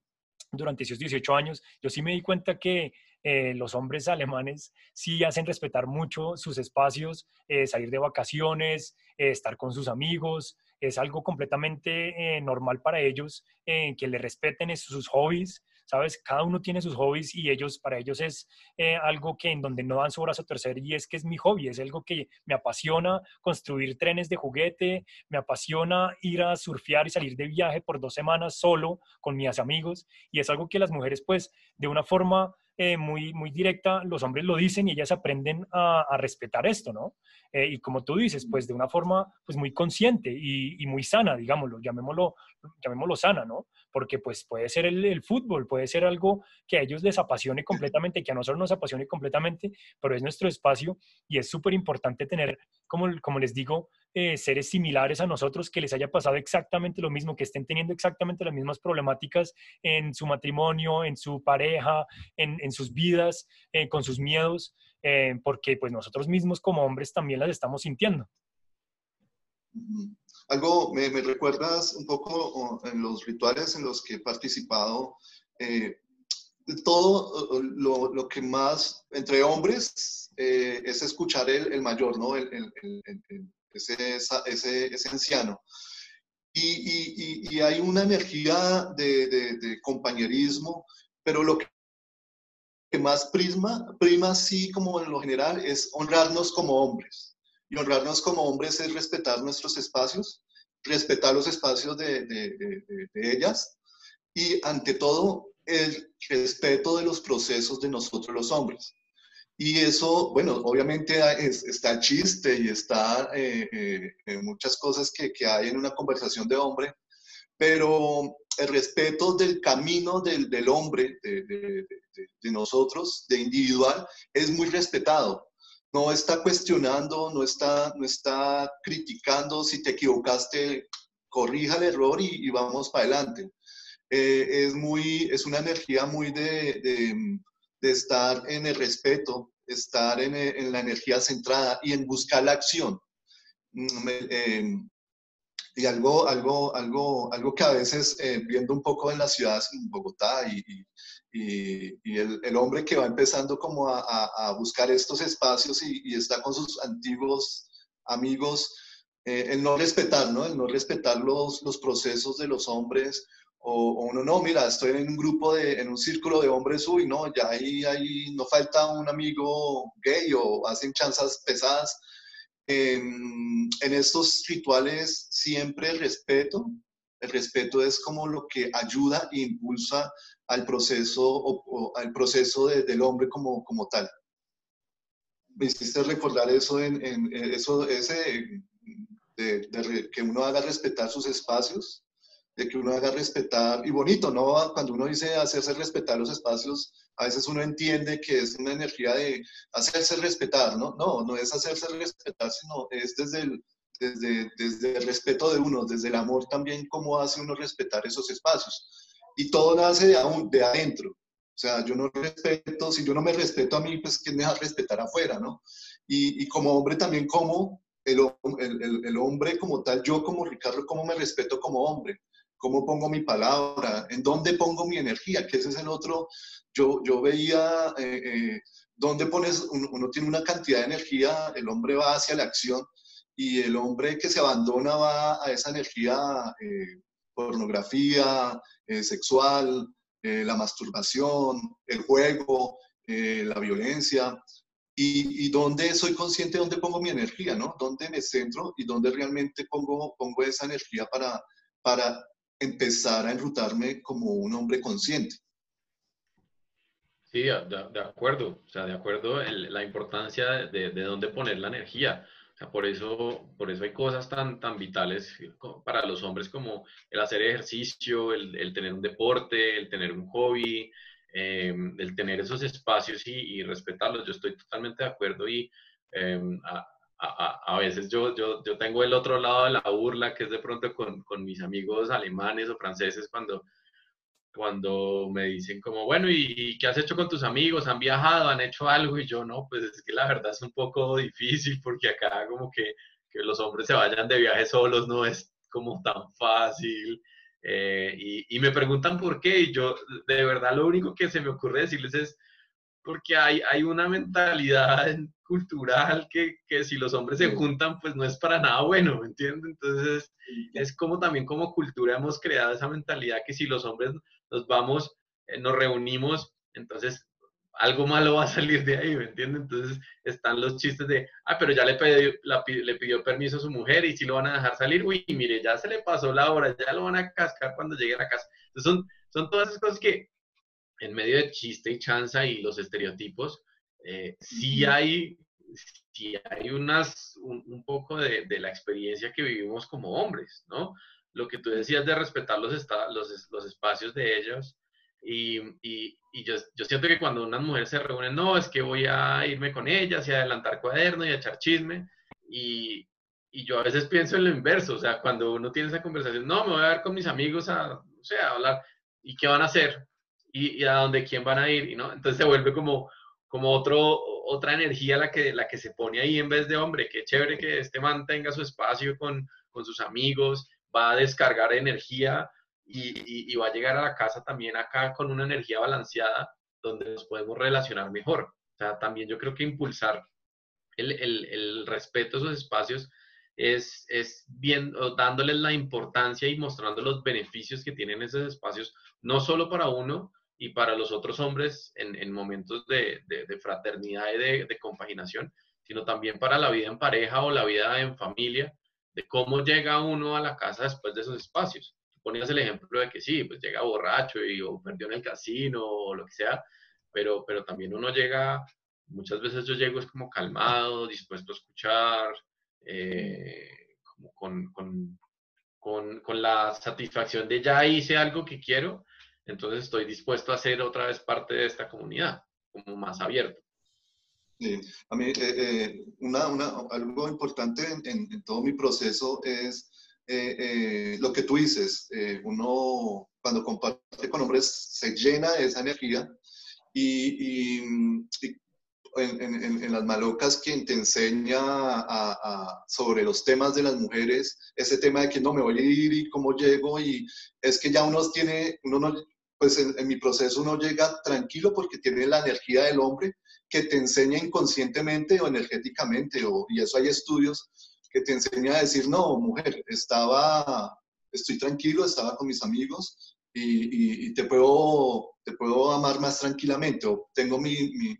durante esos 18 años, yo sí me di cuenta que eh, los hombres alemanes sí hacen respetar mucho sus espacios, eh, salir de vacaciones, eh, estar con sus amigos, es algo completamente normal para ellos, que le respeten sus hobbies, ¿sabes? Cada uno tiene sus hobbies y ellos, para ellos es algo que en donde no dan su brazo a torcer y es que es mi hobby, es algo que me apasiona construir trenes de juguete, me apasiona ir a surfear y salir de viaje por dos semanas solo con mis amigos y es algo que las mujeres pues de una forma eh, muy, muy directa, los hombres lo dicen y ellas aprenden a, respetar esto, ¿no? Eh, y como tú dices, pues de una forma pues muy consciente y, y, muy sana, digámoslo, llamémoslo, llamémoslo sana, ¿no? Porque pues puede ser el, el, fútbol, puede ser algo que a ellos les apasione completamente, que a nosotros nos apasione completamente, pero es nuestro espacio y es súper importante tener, como, como les digo, eh, seres similares a nosotros, que les haya pasado exactamente lo mismo, que estén teniendo exactamente las mismas problemáticas en su matrimonio, en su pareja, en, en sus vidas, eh, con sus miedos, eh, porque pues nosotros mismos como hombres también las estamos sintiendo. Algo, me, me recuerdas un poco en los rituales en los que he participado, todo lo, lo, que más entre hombres es escuchar el, el mayor, ¿no? El, el, ese, ese, ese anciano. Y, y, hay una energía de, de, compañerismo, pero lo que más prisma, prima, sí, como en lo general, es honrarnos como hombres. Y honrarnos como hombres es respetar nuestros espacios, respetar los espacios de, ellas y, ante todo, el respeto de los procesos de nosotros los hombres. Y eso, bueno, obviamente está chiste y está eh, eh, muchas cosas que, hay en una conversación de hombre, pero el respeto del camino del, hombre, de, nosotros, de individual, es muy respetado. No está cuestionando, no está, no está criticando si te equivocaste, corrija el error y, vamos para adelante. Eh, es, muy, es una energía muy de, de estar en el respeto, estar en, en, la energía centrada y en buscar la acción. Mm, eh, y algo, algo, algo, algo que a veces, eh, viendo un poco en las ciudades, en Bogotá, y, y, y el, el, hombre que va empezando como a, a, a buscar estos espacios y, está con sus antiguos amigos, eh, el no respetar, ¿no? El no respetar los, los procesos de los hombres o, uno no, mira, estoy en un grupo, de, en un círculo de hombres, uy, no, ya ahí, ahí no falta un amigo gay o hacen chanzas pesadas. En, en estos rituales siempre el respeto, el respeto es como lo que ayuda e impulsa al proceso, o, al proceso de, del hombre como, como tal. Me hiciste recordar eso, en, en eso ese, de, de, que uno haga respetar sus espacios, de que uno haga respetar, y bonito, ¿no? Cuando uno dice hacerse respetar los espacios, a veces uno entiende que es una energía de hacerse respetar, ¿no? No, no es hacerse respetar, sino es desde el, desde, desde el respeto de uno, desde el amor también, cómo hace uno respetar esos espacios. Y todo nace de, de adentro. O sea, yo no respeto, si yo no me respeto a mí, pues ¿quién me va a respetar afuera, no? Y, y como hombre también, ¿cómo el, el, el, hombre como tal, yo como Ricardo, cómo me respeto como hombre? Cómo pongo mi palabra, en dónde pongo mi energía, que ese es el otro. Yo, yo veía eh, eh, dónde pones, uno, tiene una cantidad de energía, el hombre va hacia la acción y el hombre que se abandona va a esa energía, eh, pornografía, sexual, la masturbación, el juego, la violencia. Y, y, dónde soy consciente, dónde pongo mi energía, ¿no? Dónde me centro y dónde realmente pongo, pongo esa energía para, para empezar a enrutarme como un hombre consciente. Sí, de, de acuerdo, o sea, de acuerdo el, la importancia de, de, dónde poner la energía. O sea, por eso, por eso hay cosas tan, tan vitales para los hombres como el hacer ejercicio, el, el tener un deporte, el tener un hobby, eh, el tener esos espacios y, y, respetarlos. Yo estoy totalmente de acuerdo y eh, a, a, a, veces yo, yo, yo tengo el otro lado de la burla, que es de pronto con, con mis amigos alemanes o franceses cuando, cuando me dicen como, bueno, ¿y, ¿y, qué has hecho con tus amigos? ¿Han viajado? ¿Han hecho algo? Y yo, no, pues es que la verdad es un poco difícil porque acá como que, que los hombres se vayan de viaje solos no es como tan fácil. Eh, y, y, me preguntan por qué, y yo de verdad lo único que se me ocurre decirles es, porque hay, hay una mentalidad cultural que, que, si los hombres se juntan, pues no es para nada bueno, ¿me entiendes? Entonces, es como también como cultura hemos creado esa mentalidad que si los hombres nos vamos, eh, nos reunimos, entonces algo malo va a salir de ahí, ¿me entiendes? Entonces están los chistes de, ah, pero ya le pidió, la, le pidió permiso a su mujer y si lo van a dejar salir, uy, mire, ya se le pasó la hora, ya lo van a cascar cuando llegue a la casa. Entonces son, son todas esas cosas que en medio de chiste y chanza y los estereotipos, eh, sí hay, sí hay unas, un, un poco de, de, la experiencia que vivimos como hombres, ¿no? Lo que tú decías de respetar los, los, los espacios de ellos. Y, y, y yo, yo, siento que cuando unas mujeres se reúnen, no, es que voy a irme con ellas y adelantar cuaderno y a echar chisme. Y, y yo a veces pienso en lo inverso, o sea, cuando uno tiene esa conversación, no, me voy a ver con mis amigos a, o sea, a hablar, ¿y qué van a hacer? Y, y a dónde quién van a ir, ¿no? Entonces se vuelve como, como otro, otra energía la que, la que se pone ahí en vez de, hombre, qué chévere que este man tenga su espacio con, con sus amigos, va a descargar energía y, y, y, va a llegar a la casa también acá con una energía balanceada donde nos podemos relacionar mejor. O sea, también yo creo que impulsar el, el, el respeto a esos espacios es, es bien, dándoles la importancia y mostrando los beneficios que tienen esos espacios, no solo para uno, y para los otros hombres en, momentos de, fraternidad y de, compaginación, sino también para la vida en pareja o la vida en familia, de cómo llega uno a la casa después de esos espacios. Ponías el ejemplo de que sí, pues llega borracho y o perdió en el casino o lo que sea, pero, pero también uno llega, muchas veces yo llego es como calmado, dispuesto a escuchar, eh, como con, con, con, con la satisfacción de ya hice algo que quiero entonces estoy dispuesto a ser otra vez parte de esta comunidad, como más abierto. Sí. A mí, eh, eh, una, una, algo importante en, todo mi proceso es eh, lo que tú dices. uno, cuando comparte con hombres, se llena de esa energía y, y, en, las malocas quien te enseña sobre los temas de las mujeres, ese tema de que no me voy a ir y cómo llego, y es que ya uno tiene, uno no, pues en, mi proceso uno llega tranquilo porque tiene la energía del hombre que te enseña inconscientemente o energéticamente, o, y eso hay estudios que te enseña a decir, no, mujer, estaba, estoy tranquilo, estaba con mis amigos y, y, te, puedo, te puedo amar más tranquilamente, o tengo mi, mi,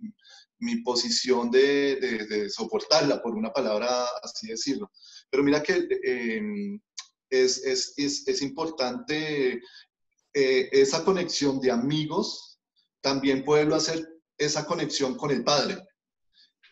mi posición de, de, soportarla, por una palabra así decirlo. Pero mira que eh, es, es, es, es, importante eh, esa conexión de amigos, también poderlo hacer esa conexión con el Padre.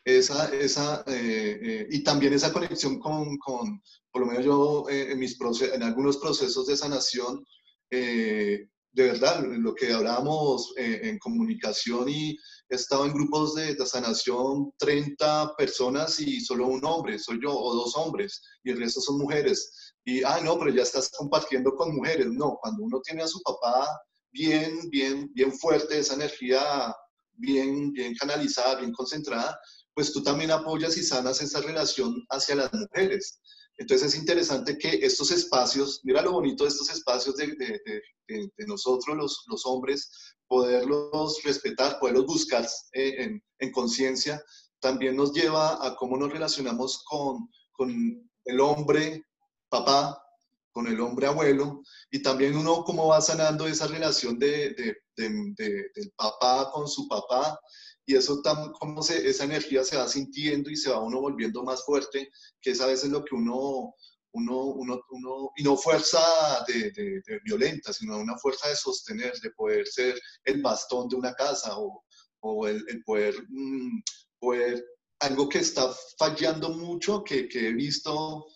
Esa, esa, eh, eh, y también esa conexión con, con por lo menos yo en, mis en algunos procesos de sanación, de verdad, lo que hablábamos en comunicación y he estado en grupos de, de, sanación 30 personas y solo un hombre, soy yo, o dos hombres, y el resto son mujeres y, ah, no, pero ya estás compartiendo con mujeres. No, cuando uno tiene a su papá bien, bien, bien fuerte, esa energía bien, bien canalizada, bien concentrada, pues tú también apoyas y sanas esa relación hacia las mujeres. Entonces es interesante que estos espacios, mira lo bonito de estos espacios de, de, de, nosotros los, los, hombres, poderlos respetar, poderlos buscar eh, en, en conciencia, también nos lleva a cómo nos relacionamos con, con el hombre papá, con el hombre abuelo, y también uno cómo va sanando esa relación de, de, de, del papá con su papá, y eso tan, cómo se, esa energía se va sintiendo y se va uno volviendo más fuerte, que es a veces lo que uno, uno, uno, uno y no fuerza de, violenta, sino una fuerza de sostener, de poder ser el bastón de una casa o, o el, el, poder, mm, poder, algo que está fallando mucho, que he visto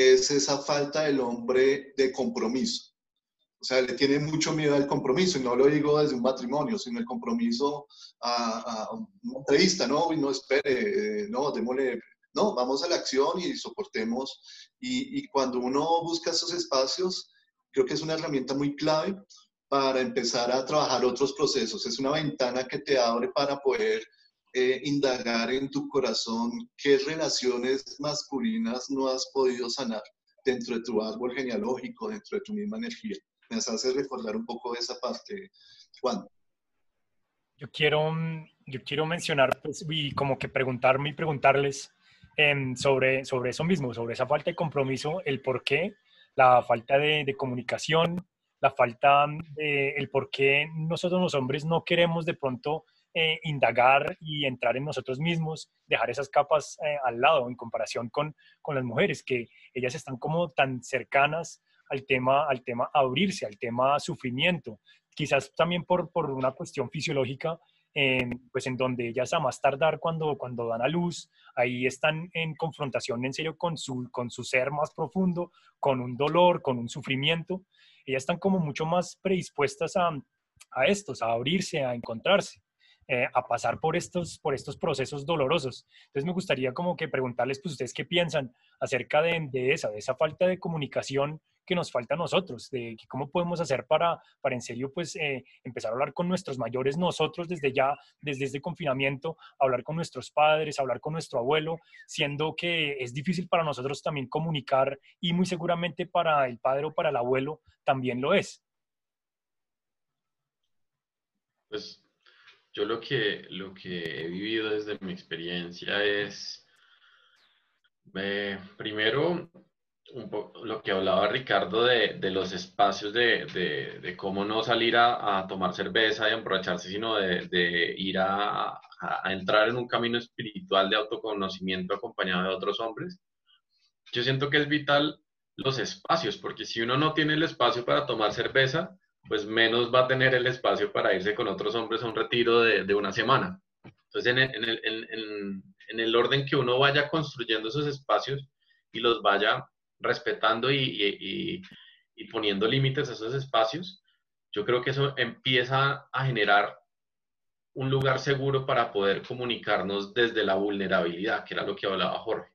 es esa falta del hombre de compromiso. O sea, le tiene mucho miedo al compromiso, y no lo digo desde un matrimonio, sino el compromiso a, una entrevista, ¿no? Y no espere, eh, no, démosle, no, vamos a la acción y soportemos. Y, y cuando uno busca esos espacios, creo que es una herramienta muy clave para empezar a trabajar otros procesos. Es una ventana que te abre para poder eh, indagar en tu corazón qué relaciones masculinas no has podido sanar dentro de tu árbol genealógico, dentro de tu misma energía. Me hace recordar un poco esa parte, Juan. Yo quiero, yo quiero mencionar pues, y como que preguntarme y preguntarles em, sobre, sobre eso mismo, sobre esa falta de compromiso, el por qué, la falta de, de comunicación, la falta de el por qué nosotros los hombres no queremos de pronto eh, indagar y entrar en nosotros mismos, dejar esas capas eh, al lado en comparación con, con las mujeres, que ellas están como tan cercanas al tema, al tema abrirse, al tema sufrimiento, quizás también por, por una cuestión fisiológica, pues en donde ellas a más tardar cuando, cuando dan a luz, ahí están en confrontación en serio con su, con su ser más profundo, con un dolor, con un sufrimiento, ellas están como mucho más predispuestas a, a estos, a abrirse, a encontrarse. Eh, a pasar por estos, por estos procesos dolorosos. Entonces me gustaría como que preguntarles, pues ustedes qué piensan acerca de, esa, de esa falta de comunicación que nos falta a nosotros, de cómo podemos hacer para, para en serio, pues eh, empezar a hablar con nuestros mayores nosotros desde ya, desde este confinamiento, hablar con nuestros padres, hablar con nuestro abuelo, siendo que es difícil para nosotros también comunicar y muy seguramente para el padre o para el abuelo también lo es. Pues yo lo que, lo que he vivido desde mi experiencia es, eh, primero, lo que hablaba Ricardo de, de los espacios de, de, cómo no salir a, a, tomar cerveza y emborracharse, sino de, ir a, a, entrar en un camino espiritual de autoconocimiento acompañado de otros hombres. Yo siento que es vital los espacios, porque si uno no tiene el espacio para tomar cerveza, pues menos va a tener el espacio para irse con otros hombres a un retiro de, una semana. Entonces, en el, en, en, en el orden que uno vaya construyendo esos espacios y los vaya respetando y, poniendo límites a esos espacios, yo creo que eso empieza a generar un lugar seguro para poder comunicarnos desde la vulnerabilidad, que era lo que hablaba Jorge.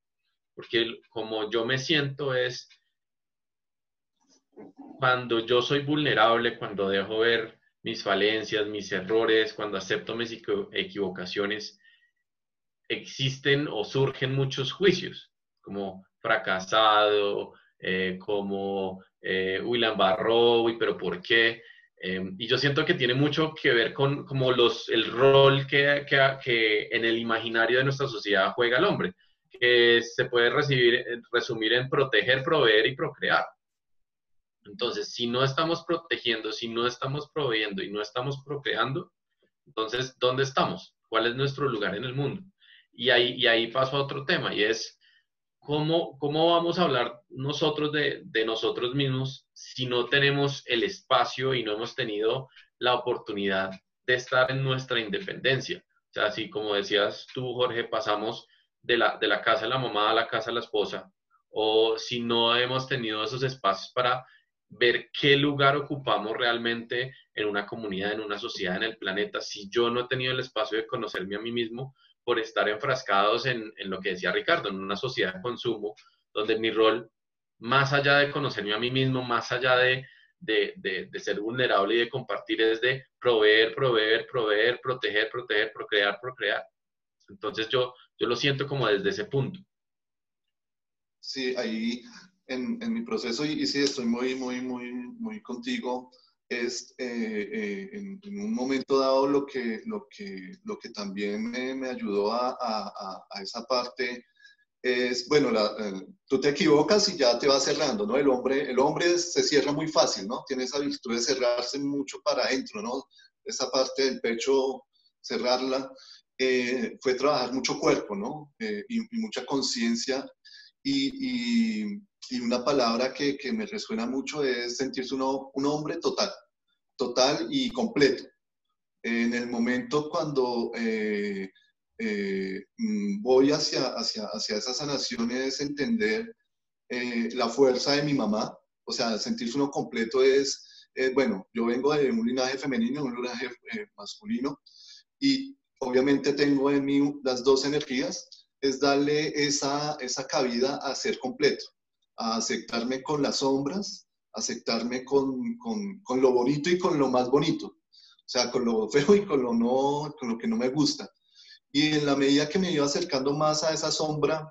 Porque como yo me siento es cuando yo soy vulnerable, cuando dejo ver mis falencias, mis errores, cuando acepto mis equivocaciones, existen o surgen muchos juicios, como fracasado, eh, como, eh, uy, la embarró, uy, pero ¿por qué? Em, y yo siento que tiene mucho que ver con como los, el rol que, que, que, en el imaginario de nuestra sociedad juega el hombre, que se puede recibir, resumir en proteger, proveer y procrear. Entonces, si no estamos protegiendo, si no estamos proveyendo y no estamos procreando, entonces, ¿dónde estamos? ¿Cuál es nuestro lugar en el mundo? Y ahí, y ahí paso a otro tema, y es ¿cómo, cómo vamos a hablar nosotros de, de, nosotros mismos si no tenemos el espacio y no hemos tenido la oportunidad de estar en nuestra independencia? O sea, así como decías tú, Jorge, pasamos de la, de la casa de la mamá a la casa de la esposa, o si no hemos tenido esos espacios para ver qué lugar ocupamos realmente en una comunidad, en una sociedad, en el planeta. Si yo no he tenido el espacio de conocerme a mí mismo, por estar enfrascados en, lo que decía Ricardo, en una sociedad de consumo, donde mi rol, más allá de conocerme a mí mismo, más allá de, ser vulnerable y de compartir, es de proveer, proveer, proveer, proteger, proteger, procrear, procrear. Entonces yo, yo lo siento como desde ese punto. Sí, ahí en, en mi proceso, y, y, sí, estoy muy, muy, muy, muy contigo es eh, eh, en, un momento dado lo que, lo que, lo que también me, me ayudó a, a, a, esa parte es, bueno, la, tú te equivocas y ya te vas cerrando, ¿no? El hombre, el hombre se cierra muy fácil, ¿no? Tiene esa virtud de cerrarse mucho para adentro, ¿no? Esa parte del pecho, cerrarla, eh, fue trabajar mucho cuerpo, ¿no? Y, y, mucha conciencia y, y y una palabra que, que, me resuena mucho es sentirse uno, un hombre total, total y completo. En el momento cuando eh, eh, mm, voy hacia, hacia, hacia esa sanación es entender eh, la fuerza de mi mamá, o sea, sentirse uno completo es, bueno, yo vengo de un linaje femenino, un linaje masculino, y obviamente tengo en mí las dos energías, es darle esa, esa cabida a ser completo a aceptarme con las sombras, aceptarme con, con, con, lo bonito y con lo más bonito, o sea, con lo <laughs> feo y con lo, no, con lo que no me gusta. Y en la medida que me iba acercando más a esa sombra,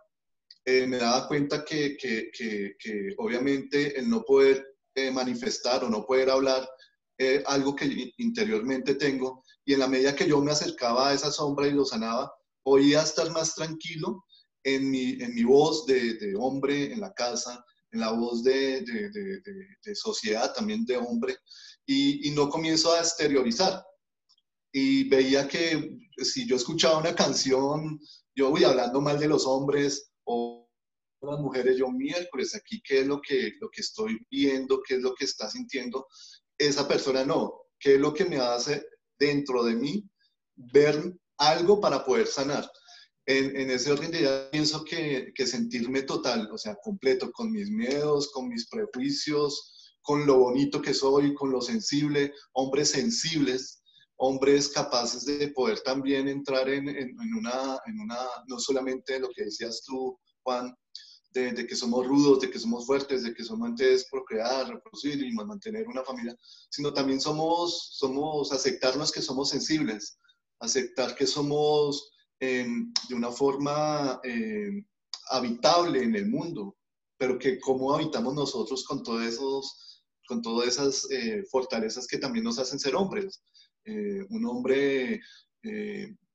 eh, me daba cuenta que, que, que, obviamente el no poder eh, manifestar o no poder hablar eh, algo que interiormente tengo, y en la medida que yo me acercaba a esa sombra y lo sanaba, podía estar más tranquilo en mi, en mi voz de, de, hombre en la casa, en la voz de, de, de sociedad también de hombre, y, y, no comienzo a exteriorizar. Y veía que si yo escuchaba una canción, yo voy hablando mal de los hombres o las mujeres, yo miércoles aquí, ¿qué es lo que, lo que estoy viendo? ¿Qué es lo que está sintiendo? Esa persona no. ¿Qué es lo que me hace dentro de mí ver algo para poder sanar? En, ese orden de ideas pienso que, que, sentirme total, o sea, completo, con mis miedos, con mis prejuicios, con lo bonito que soy, con lo sensible, hombres sensibles, hombres capaces de poder también entrar en, en, una, en una, no solamente lo que decías tú, Juan, de, de, que somos rudos, de que somos fuertes, de que somos antes procrear, reproducir y mantener una familia, sino también somos, somos aceptarnos que somos sensibles, aceptar que somos de una forma eh, habitable en el mundo, pero que cómo habitamos nosotros con, todos esos, con todas esas eh, fortalezas que también nos hacen ser hombres. Eh, un hombre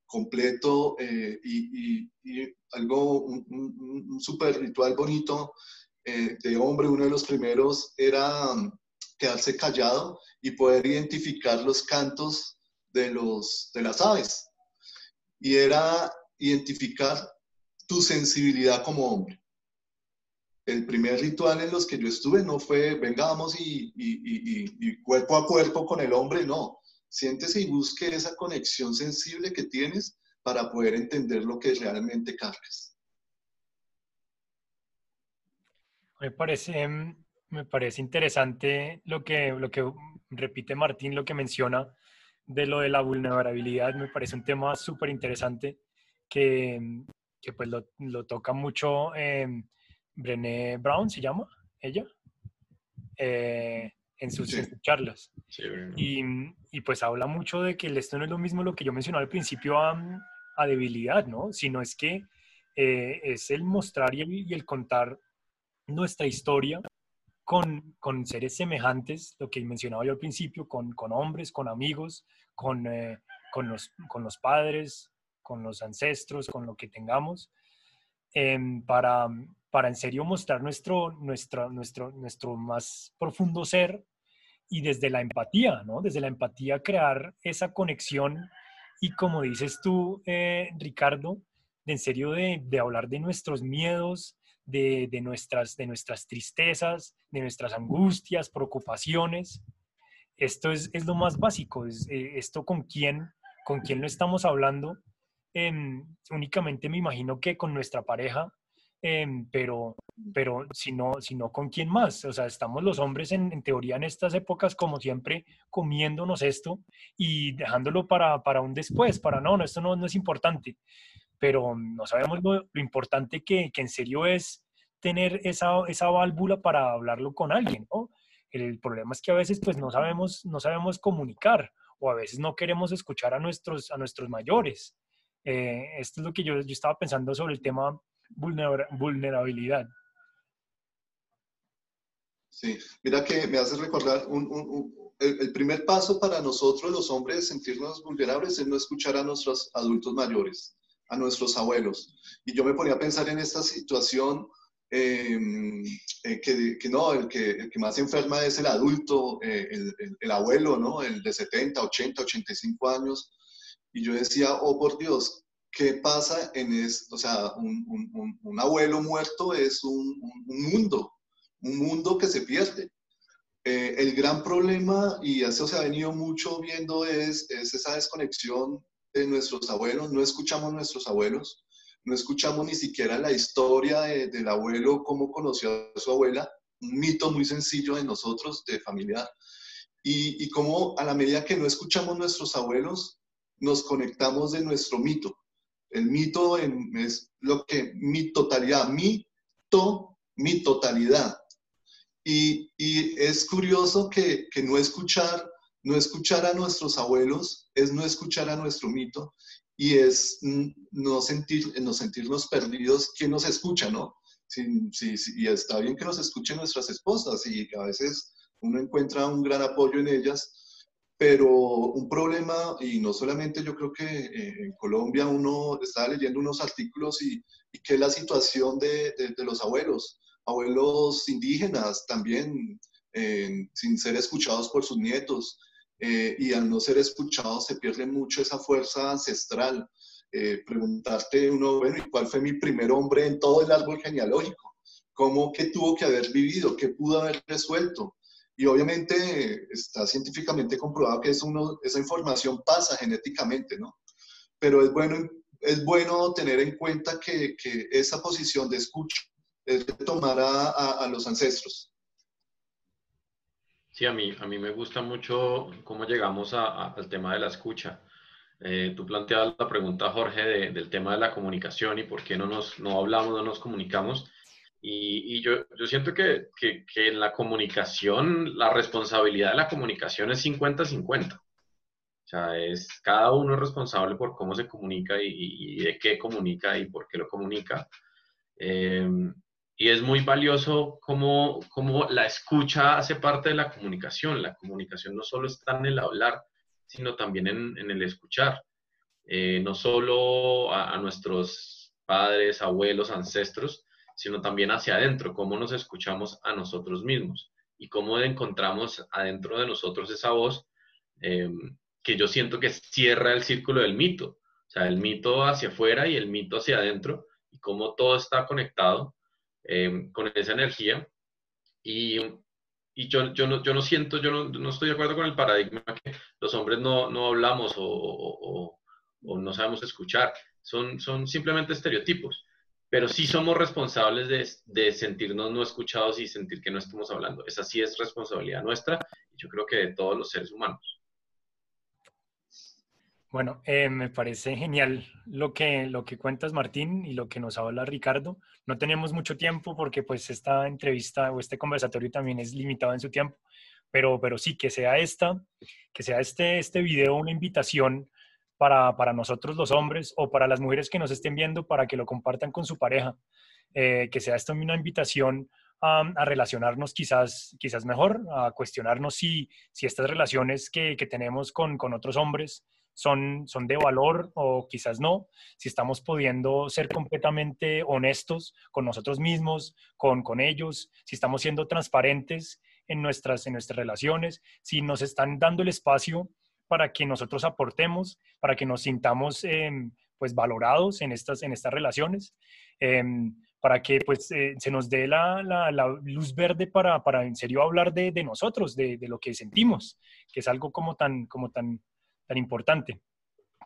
completo y, algo, un, un, super ritual bonito de hombre, uno de los primeros era um, quedarse callado y poder identificar los cantos de, los, de las aves. Y era identificar tu sensibilidad como hombre. El primer ritual en los que yo estuve no fue vengamos y, y cuerpo a cuerpo con el hombre, no. Siéntese y busque esa conexión sensible que tienes para poder entender lo que realmente cargas. Me parece, me parece interesante lo que, lo que repite Martín, lo que menciona de lo de la vulnerabilidad. Me parece un tema súper interesante que, que, pues lo, lo toca mucho eh, Brené Brown, ¿se llama ella? Eh, en, sus, charlas. y, y, pues habla mucho de que esto no es lo mismo lo que yo mencionaba al principio a, a debilidad, ¿no? Sino es que eh, es el mostrar y el, contar nuestra historia con, seres semejantes, lo que mencionaba yo al principio, con, hombres, con amigos, con, eh, con, los, con los padres, con los ancestros, con lo que tengamos, em, para, para en serio mostrar nuestro, nuestro, nuestro, nuestro más profundo ser y desde la empatía, ¿no? Desde la empatía crear esa conexión y como dices tú, eh, Ricardo, en serio de, de, hablar de nuestros miedos, de, nuestras, de nuestras tristezas, de nuestras angustias, preocupaciones. Esto es, es lo más básico, eh, esto con quién, con quién lo estamos hablando. Eh, únicamente me imagino que con nuestra pareja Em, pero, pero si no, ¿con quién más? O sea, estamos los hombres en, teoría en estas épocas como siempre comiéndonos esto y dejándolo para, para un después, para no, no, esto no, no es importante, pero no sabemos lo, importante que, en serio es tener esa, esa válvula para hablarlo con alguien, ¿no? El problema es que a veces pues no sabemos, no sabemos comunicar o a veces no queremos escuchar a nuestros, a nuestros mayores. Eh, esto es lo que yo, yo estaba pensando sobre el tema vulnerabilidad. Sí, mira que me hace recordar el, primer paso para nosotros los hombres sentirnos vulnerables es no escuchar a nuestros adultos mayores, a nuestros abuelos. Y yo me ponía a pensar en esta situación em, eh, que, no, el que, el que, más enferma es el adulto, eh, el, el, abuelo, ¿no? El de 70, 80, 85 años. Y yo decía, oh por Dios, ¿qué pasa en esto? O sea, un, abuelo muerto es un, mundo, un mundo que se pierde. Eh, el gran problema, y eso se ha venido mucho viendo, es, esa desconexión de nuestros abuelos. No escuchamos a nuestros abuelos, no escuchamos ni siquiera la historia del abuelo, cómo conoció a su abuela, un mito muy sencillo de nosotros, de familiar. Y, y cómo a la medida que no escuchamos nuestros abuelos, nos conectamos de nuestro mito. El mito es lo que mi totalidad, mito, mi totalidad. Y, es curioso que, no escuchar, no escuchar a nuestros abuelos es no escuchar a nuestro mito y es no, sentir, no sentirnos perdidos. ¿Quién nos escucha, no? y está bien que nos escuchen nuestras esposas y a veces uno encuentra un gran apoyo en ellas, pero un problema, y no solamente yo creo que eh, en Colombia uno está leyendo unos artículos y, y que la situación de, de, los abuelos, abuelos indígenas también, sin ser escuchados por sus nietos, eh, y al no ser escuchados se pierde mucho esa fuerza ancestral. Eh, preguntarte uno, bueno, ¿y cuál fue mi primer hombre en todo el árbol genealógico? ¿Cómo, qué tuvo que haber vivido? ¿Qué pudo haber resuelto? Y obviamente está científicamente comprobado que esa información pasa genéticamente, ¿no? Pero es bueno, es bueno tener en cuenta que, que esa posición de escucha es retomar a, a, los ancestros. Sí, a mí, a mí me gusta mucho cómo llegamos al tema de la escucha. Eh, tú planteabas la pregunta, Jorge, del tema de la comunicación y por qué no, nos, no hablamos, no nos comunicamos. Y, yo, yo, siento que, que, en la comunicación, la responsabilidad de la comunicación es 50-50. O sea, es, cada uno es responsable por cómo se comunica y, de qué comunica y por qué lo comunica. Em, y es muy valioso cómo, cómo, la escucha hace parte de la comunicación. La comunicación no solo está en el hablar, sino también en, en el escuchar. Eh, no solo a, nuestros padres, abuelos, ancestros, sino también hacia adentro, cómo nos escuchamos a nosotros mismos y cómo encontramos adentro de nosotros esa voz em, que yo siento que cierra el círculo del mito, o sea, el mito hacia afuera y el mito hacia adentro, y cómo todo está conectado em, con esa energía. Y, yo, no, siento, yo no, estoy de acuerdo con el paradigma que los hombres no, no hablamos o, no sabemos escuchar. Son, son simplemente estereotipos pero sí somos responsables de, de, sentirnos no escuchados y sentir que no estamos hablando. Esa sí es responsabilidad nuestra y yo creo que de todos los seres humanos. Bueno, eh, me parece genial lo que, lo que cuentas, Martín, y lo que nos habla Ricardo. No tenemos mucho tiempo porque pues esta entrevista o este conversatorio también es limitado en su tiempo, pero, pero sí, que sea esta, que sea este, este video una invitación para, para nosotros los hombres o para las mujeres que nos estén viendo para que lo compartan con su pareja. Eh, que sea esto una invitación a, a, relacionarnos quizás, quizás mejor, a cuestionarnos si, si estas relaciones que, que tenemos con, con otros hombres son, son de valor o quizás no, si estamos pudiendo ser completamente honestos con nosotros mismos, con, con ellos, si estamos siendo transparentes en nuestras, en nuestras relaciones, si nos están dando el espacio para que nosotros aportemos, para que nos sintamos em, pues valorados en estas, en estas relaciones, em, para que pues eh, se nos dé la, la, la, luz verde para, para en serio hablar de, de nosotros, de, de, lo que sentimos, que es algo como tan, como tan tan importante.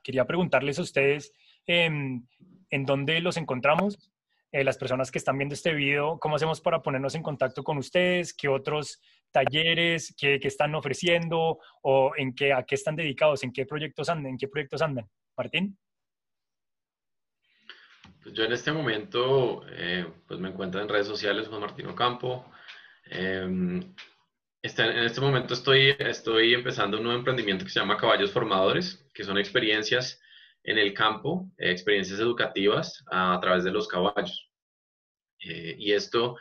Quería preguntarles a ustedes eh, en dónde los encontramos, eh, las personas que están viendo este video, cómo hacemos para ponernos en contacto con ustedes, qué otros talleres, qué, qué están ofreciendo o en qué, a qué están dedicados, en qué proyectos andan, en qué proyectos andan. Martín. Pues yo en este momento eh, pues me encuentro en redes sociales, Juan Martín Ocampo. Em, este, en este momento estoy, empezando un nuevo emprendimiento que se llama Caballos Formadores, que son experiencias en el campo, eh, experiencias educativas a, través de los caballos. Eh, y, esto,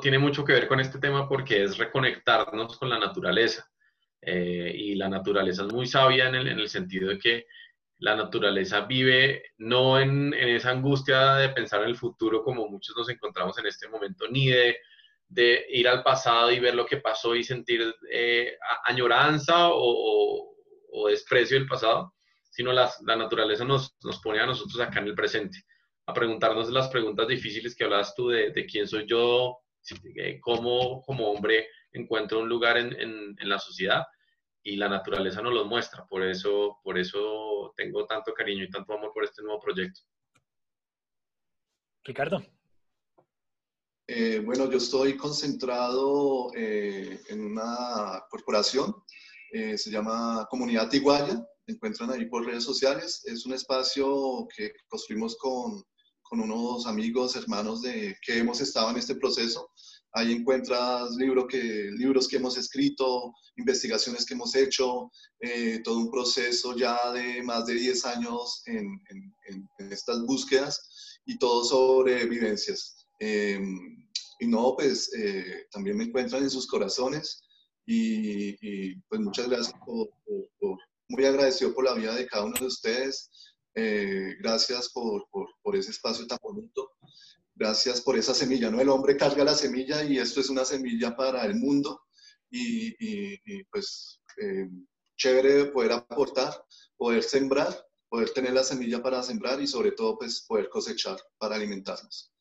tiene mucho que ver con este tema porque es reconectarnos con la naturaleza. Eh, y la naturaleza es muy sabia en el, en el, sentido de que la naturaleza vive no en, en esa angustia de pensar en el futuro como muchos nos encontramos en este momento, ni de de ir al pasado y ver lo que pasó y sentir eh, añoranza o, o, desprecio del pasado, sino la naturaleza nos, nos, pone a nosotros acá en el presente, a preguntarnos las preguntas difíciles que hablabas tú de, de quién soy yo, cómo como hombre encuentro un lugar en, en, la sociedad y la naturaleza nos lo muestra. Por eso, por eso tengo tanto cariño y tanto amor por este nuevo proyecto. Ricardo. Eh, bueno, yo estoy concentrado eh, en una corporación, eh, se llama Comunidad Iguaya, encuentran ahí por redes sociales. Es un espacio que construimos con, con unos amigos, hermanos de, que hemos estado en este proceso. Ahí encuentras libro que, libros que hemos escrito, investigaciones que hemos hecho, eh, todo un proceso ya de más de 10 años en, en, en estas búsquedas y todo sobre vivencias. Eh, y no, pues eh, también me encuentran en sus corazones y, pues muchas gracias, por, muy agradecido por la vida de cada uno de ustedes. Eh, gracias por, por, ese espacio tan bonito. Gracias por esa semilla, ¿no? El hombre carga la semilla y esto es una semilla para el mundo y pues eh, chévere poder aportar, poder sembrar, poder tener la semilla para sembrar y sobre todo pues poder cosechar para alimentarnos.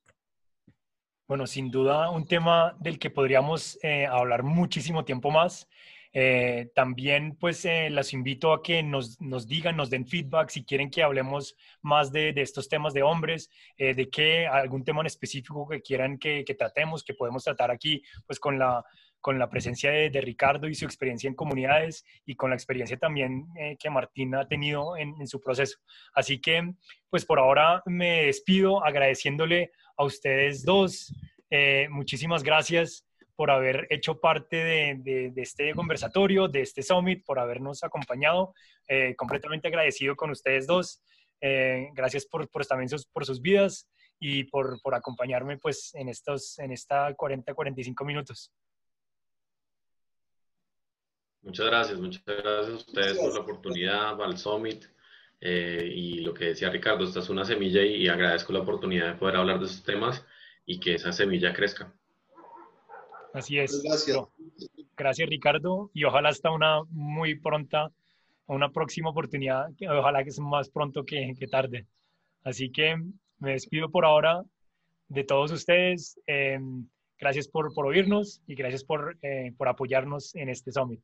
Bueno, sin duda un tema del que podríamos eh, hablar muchísimo tiempo más. Eh, también pues eh, las invito a que nos, nos, digan, nos den feedback si quieren que hablemos más de, de estos temas de hombres, eh, de qué, algún tema en específico que quieran que, que, tratemos, que podemos tratar aquí pues con la, con la presencia de, de, Ricardo y su experiencia en comunidades y con la experiencia también eh, que Martín ha tenido en, en, su proceso. Así que, pues por ahora me despido agradeciéndole a ustedes dos. Eh, muchísimas gracias por haber hecho parte de, de, de, este conversatorio, de este summit, por habernos acompañado. Eh, completamente agradecido con ustedes dos. Eh, gracias por, por también sus, por sus vidas y por, por acompañarme pues en estos en esta 40 45 minutos. Muchas gracias, muchas gracias a ustedes gracias. por la oportunidad, al Summit. Eh, y lo que decía Ricardo, esta es una semilla y, y, agradezco la oportunidad de poder hablar de estos temas y que esa semilla crezca. Así es. Gracias. Gracias, Ricardo. Y ojalá hasta una muy pronta, una próxima oportunidad. Ojalá que sea más pronto que, que tarde. Así que me despido por ahora de todos ustedes. Eh, gracias por, por, oírnos y gracias por, eh, por apoyarnos en este summit.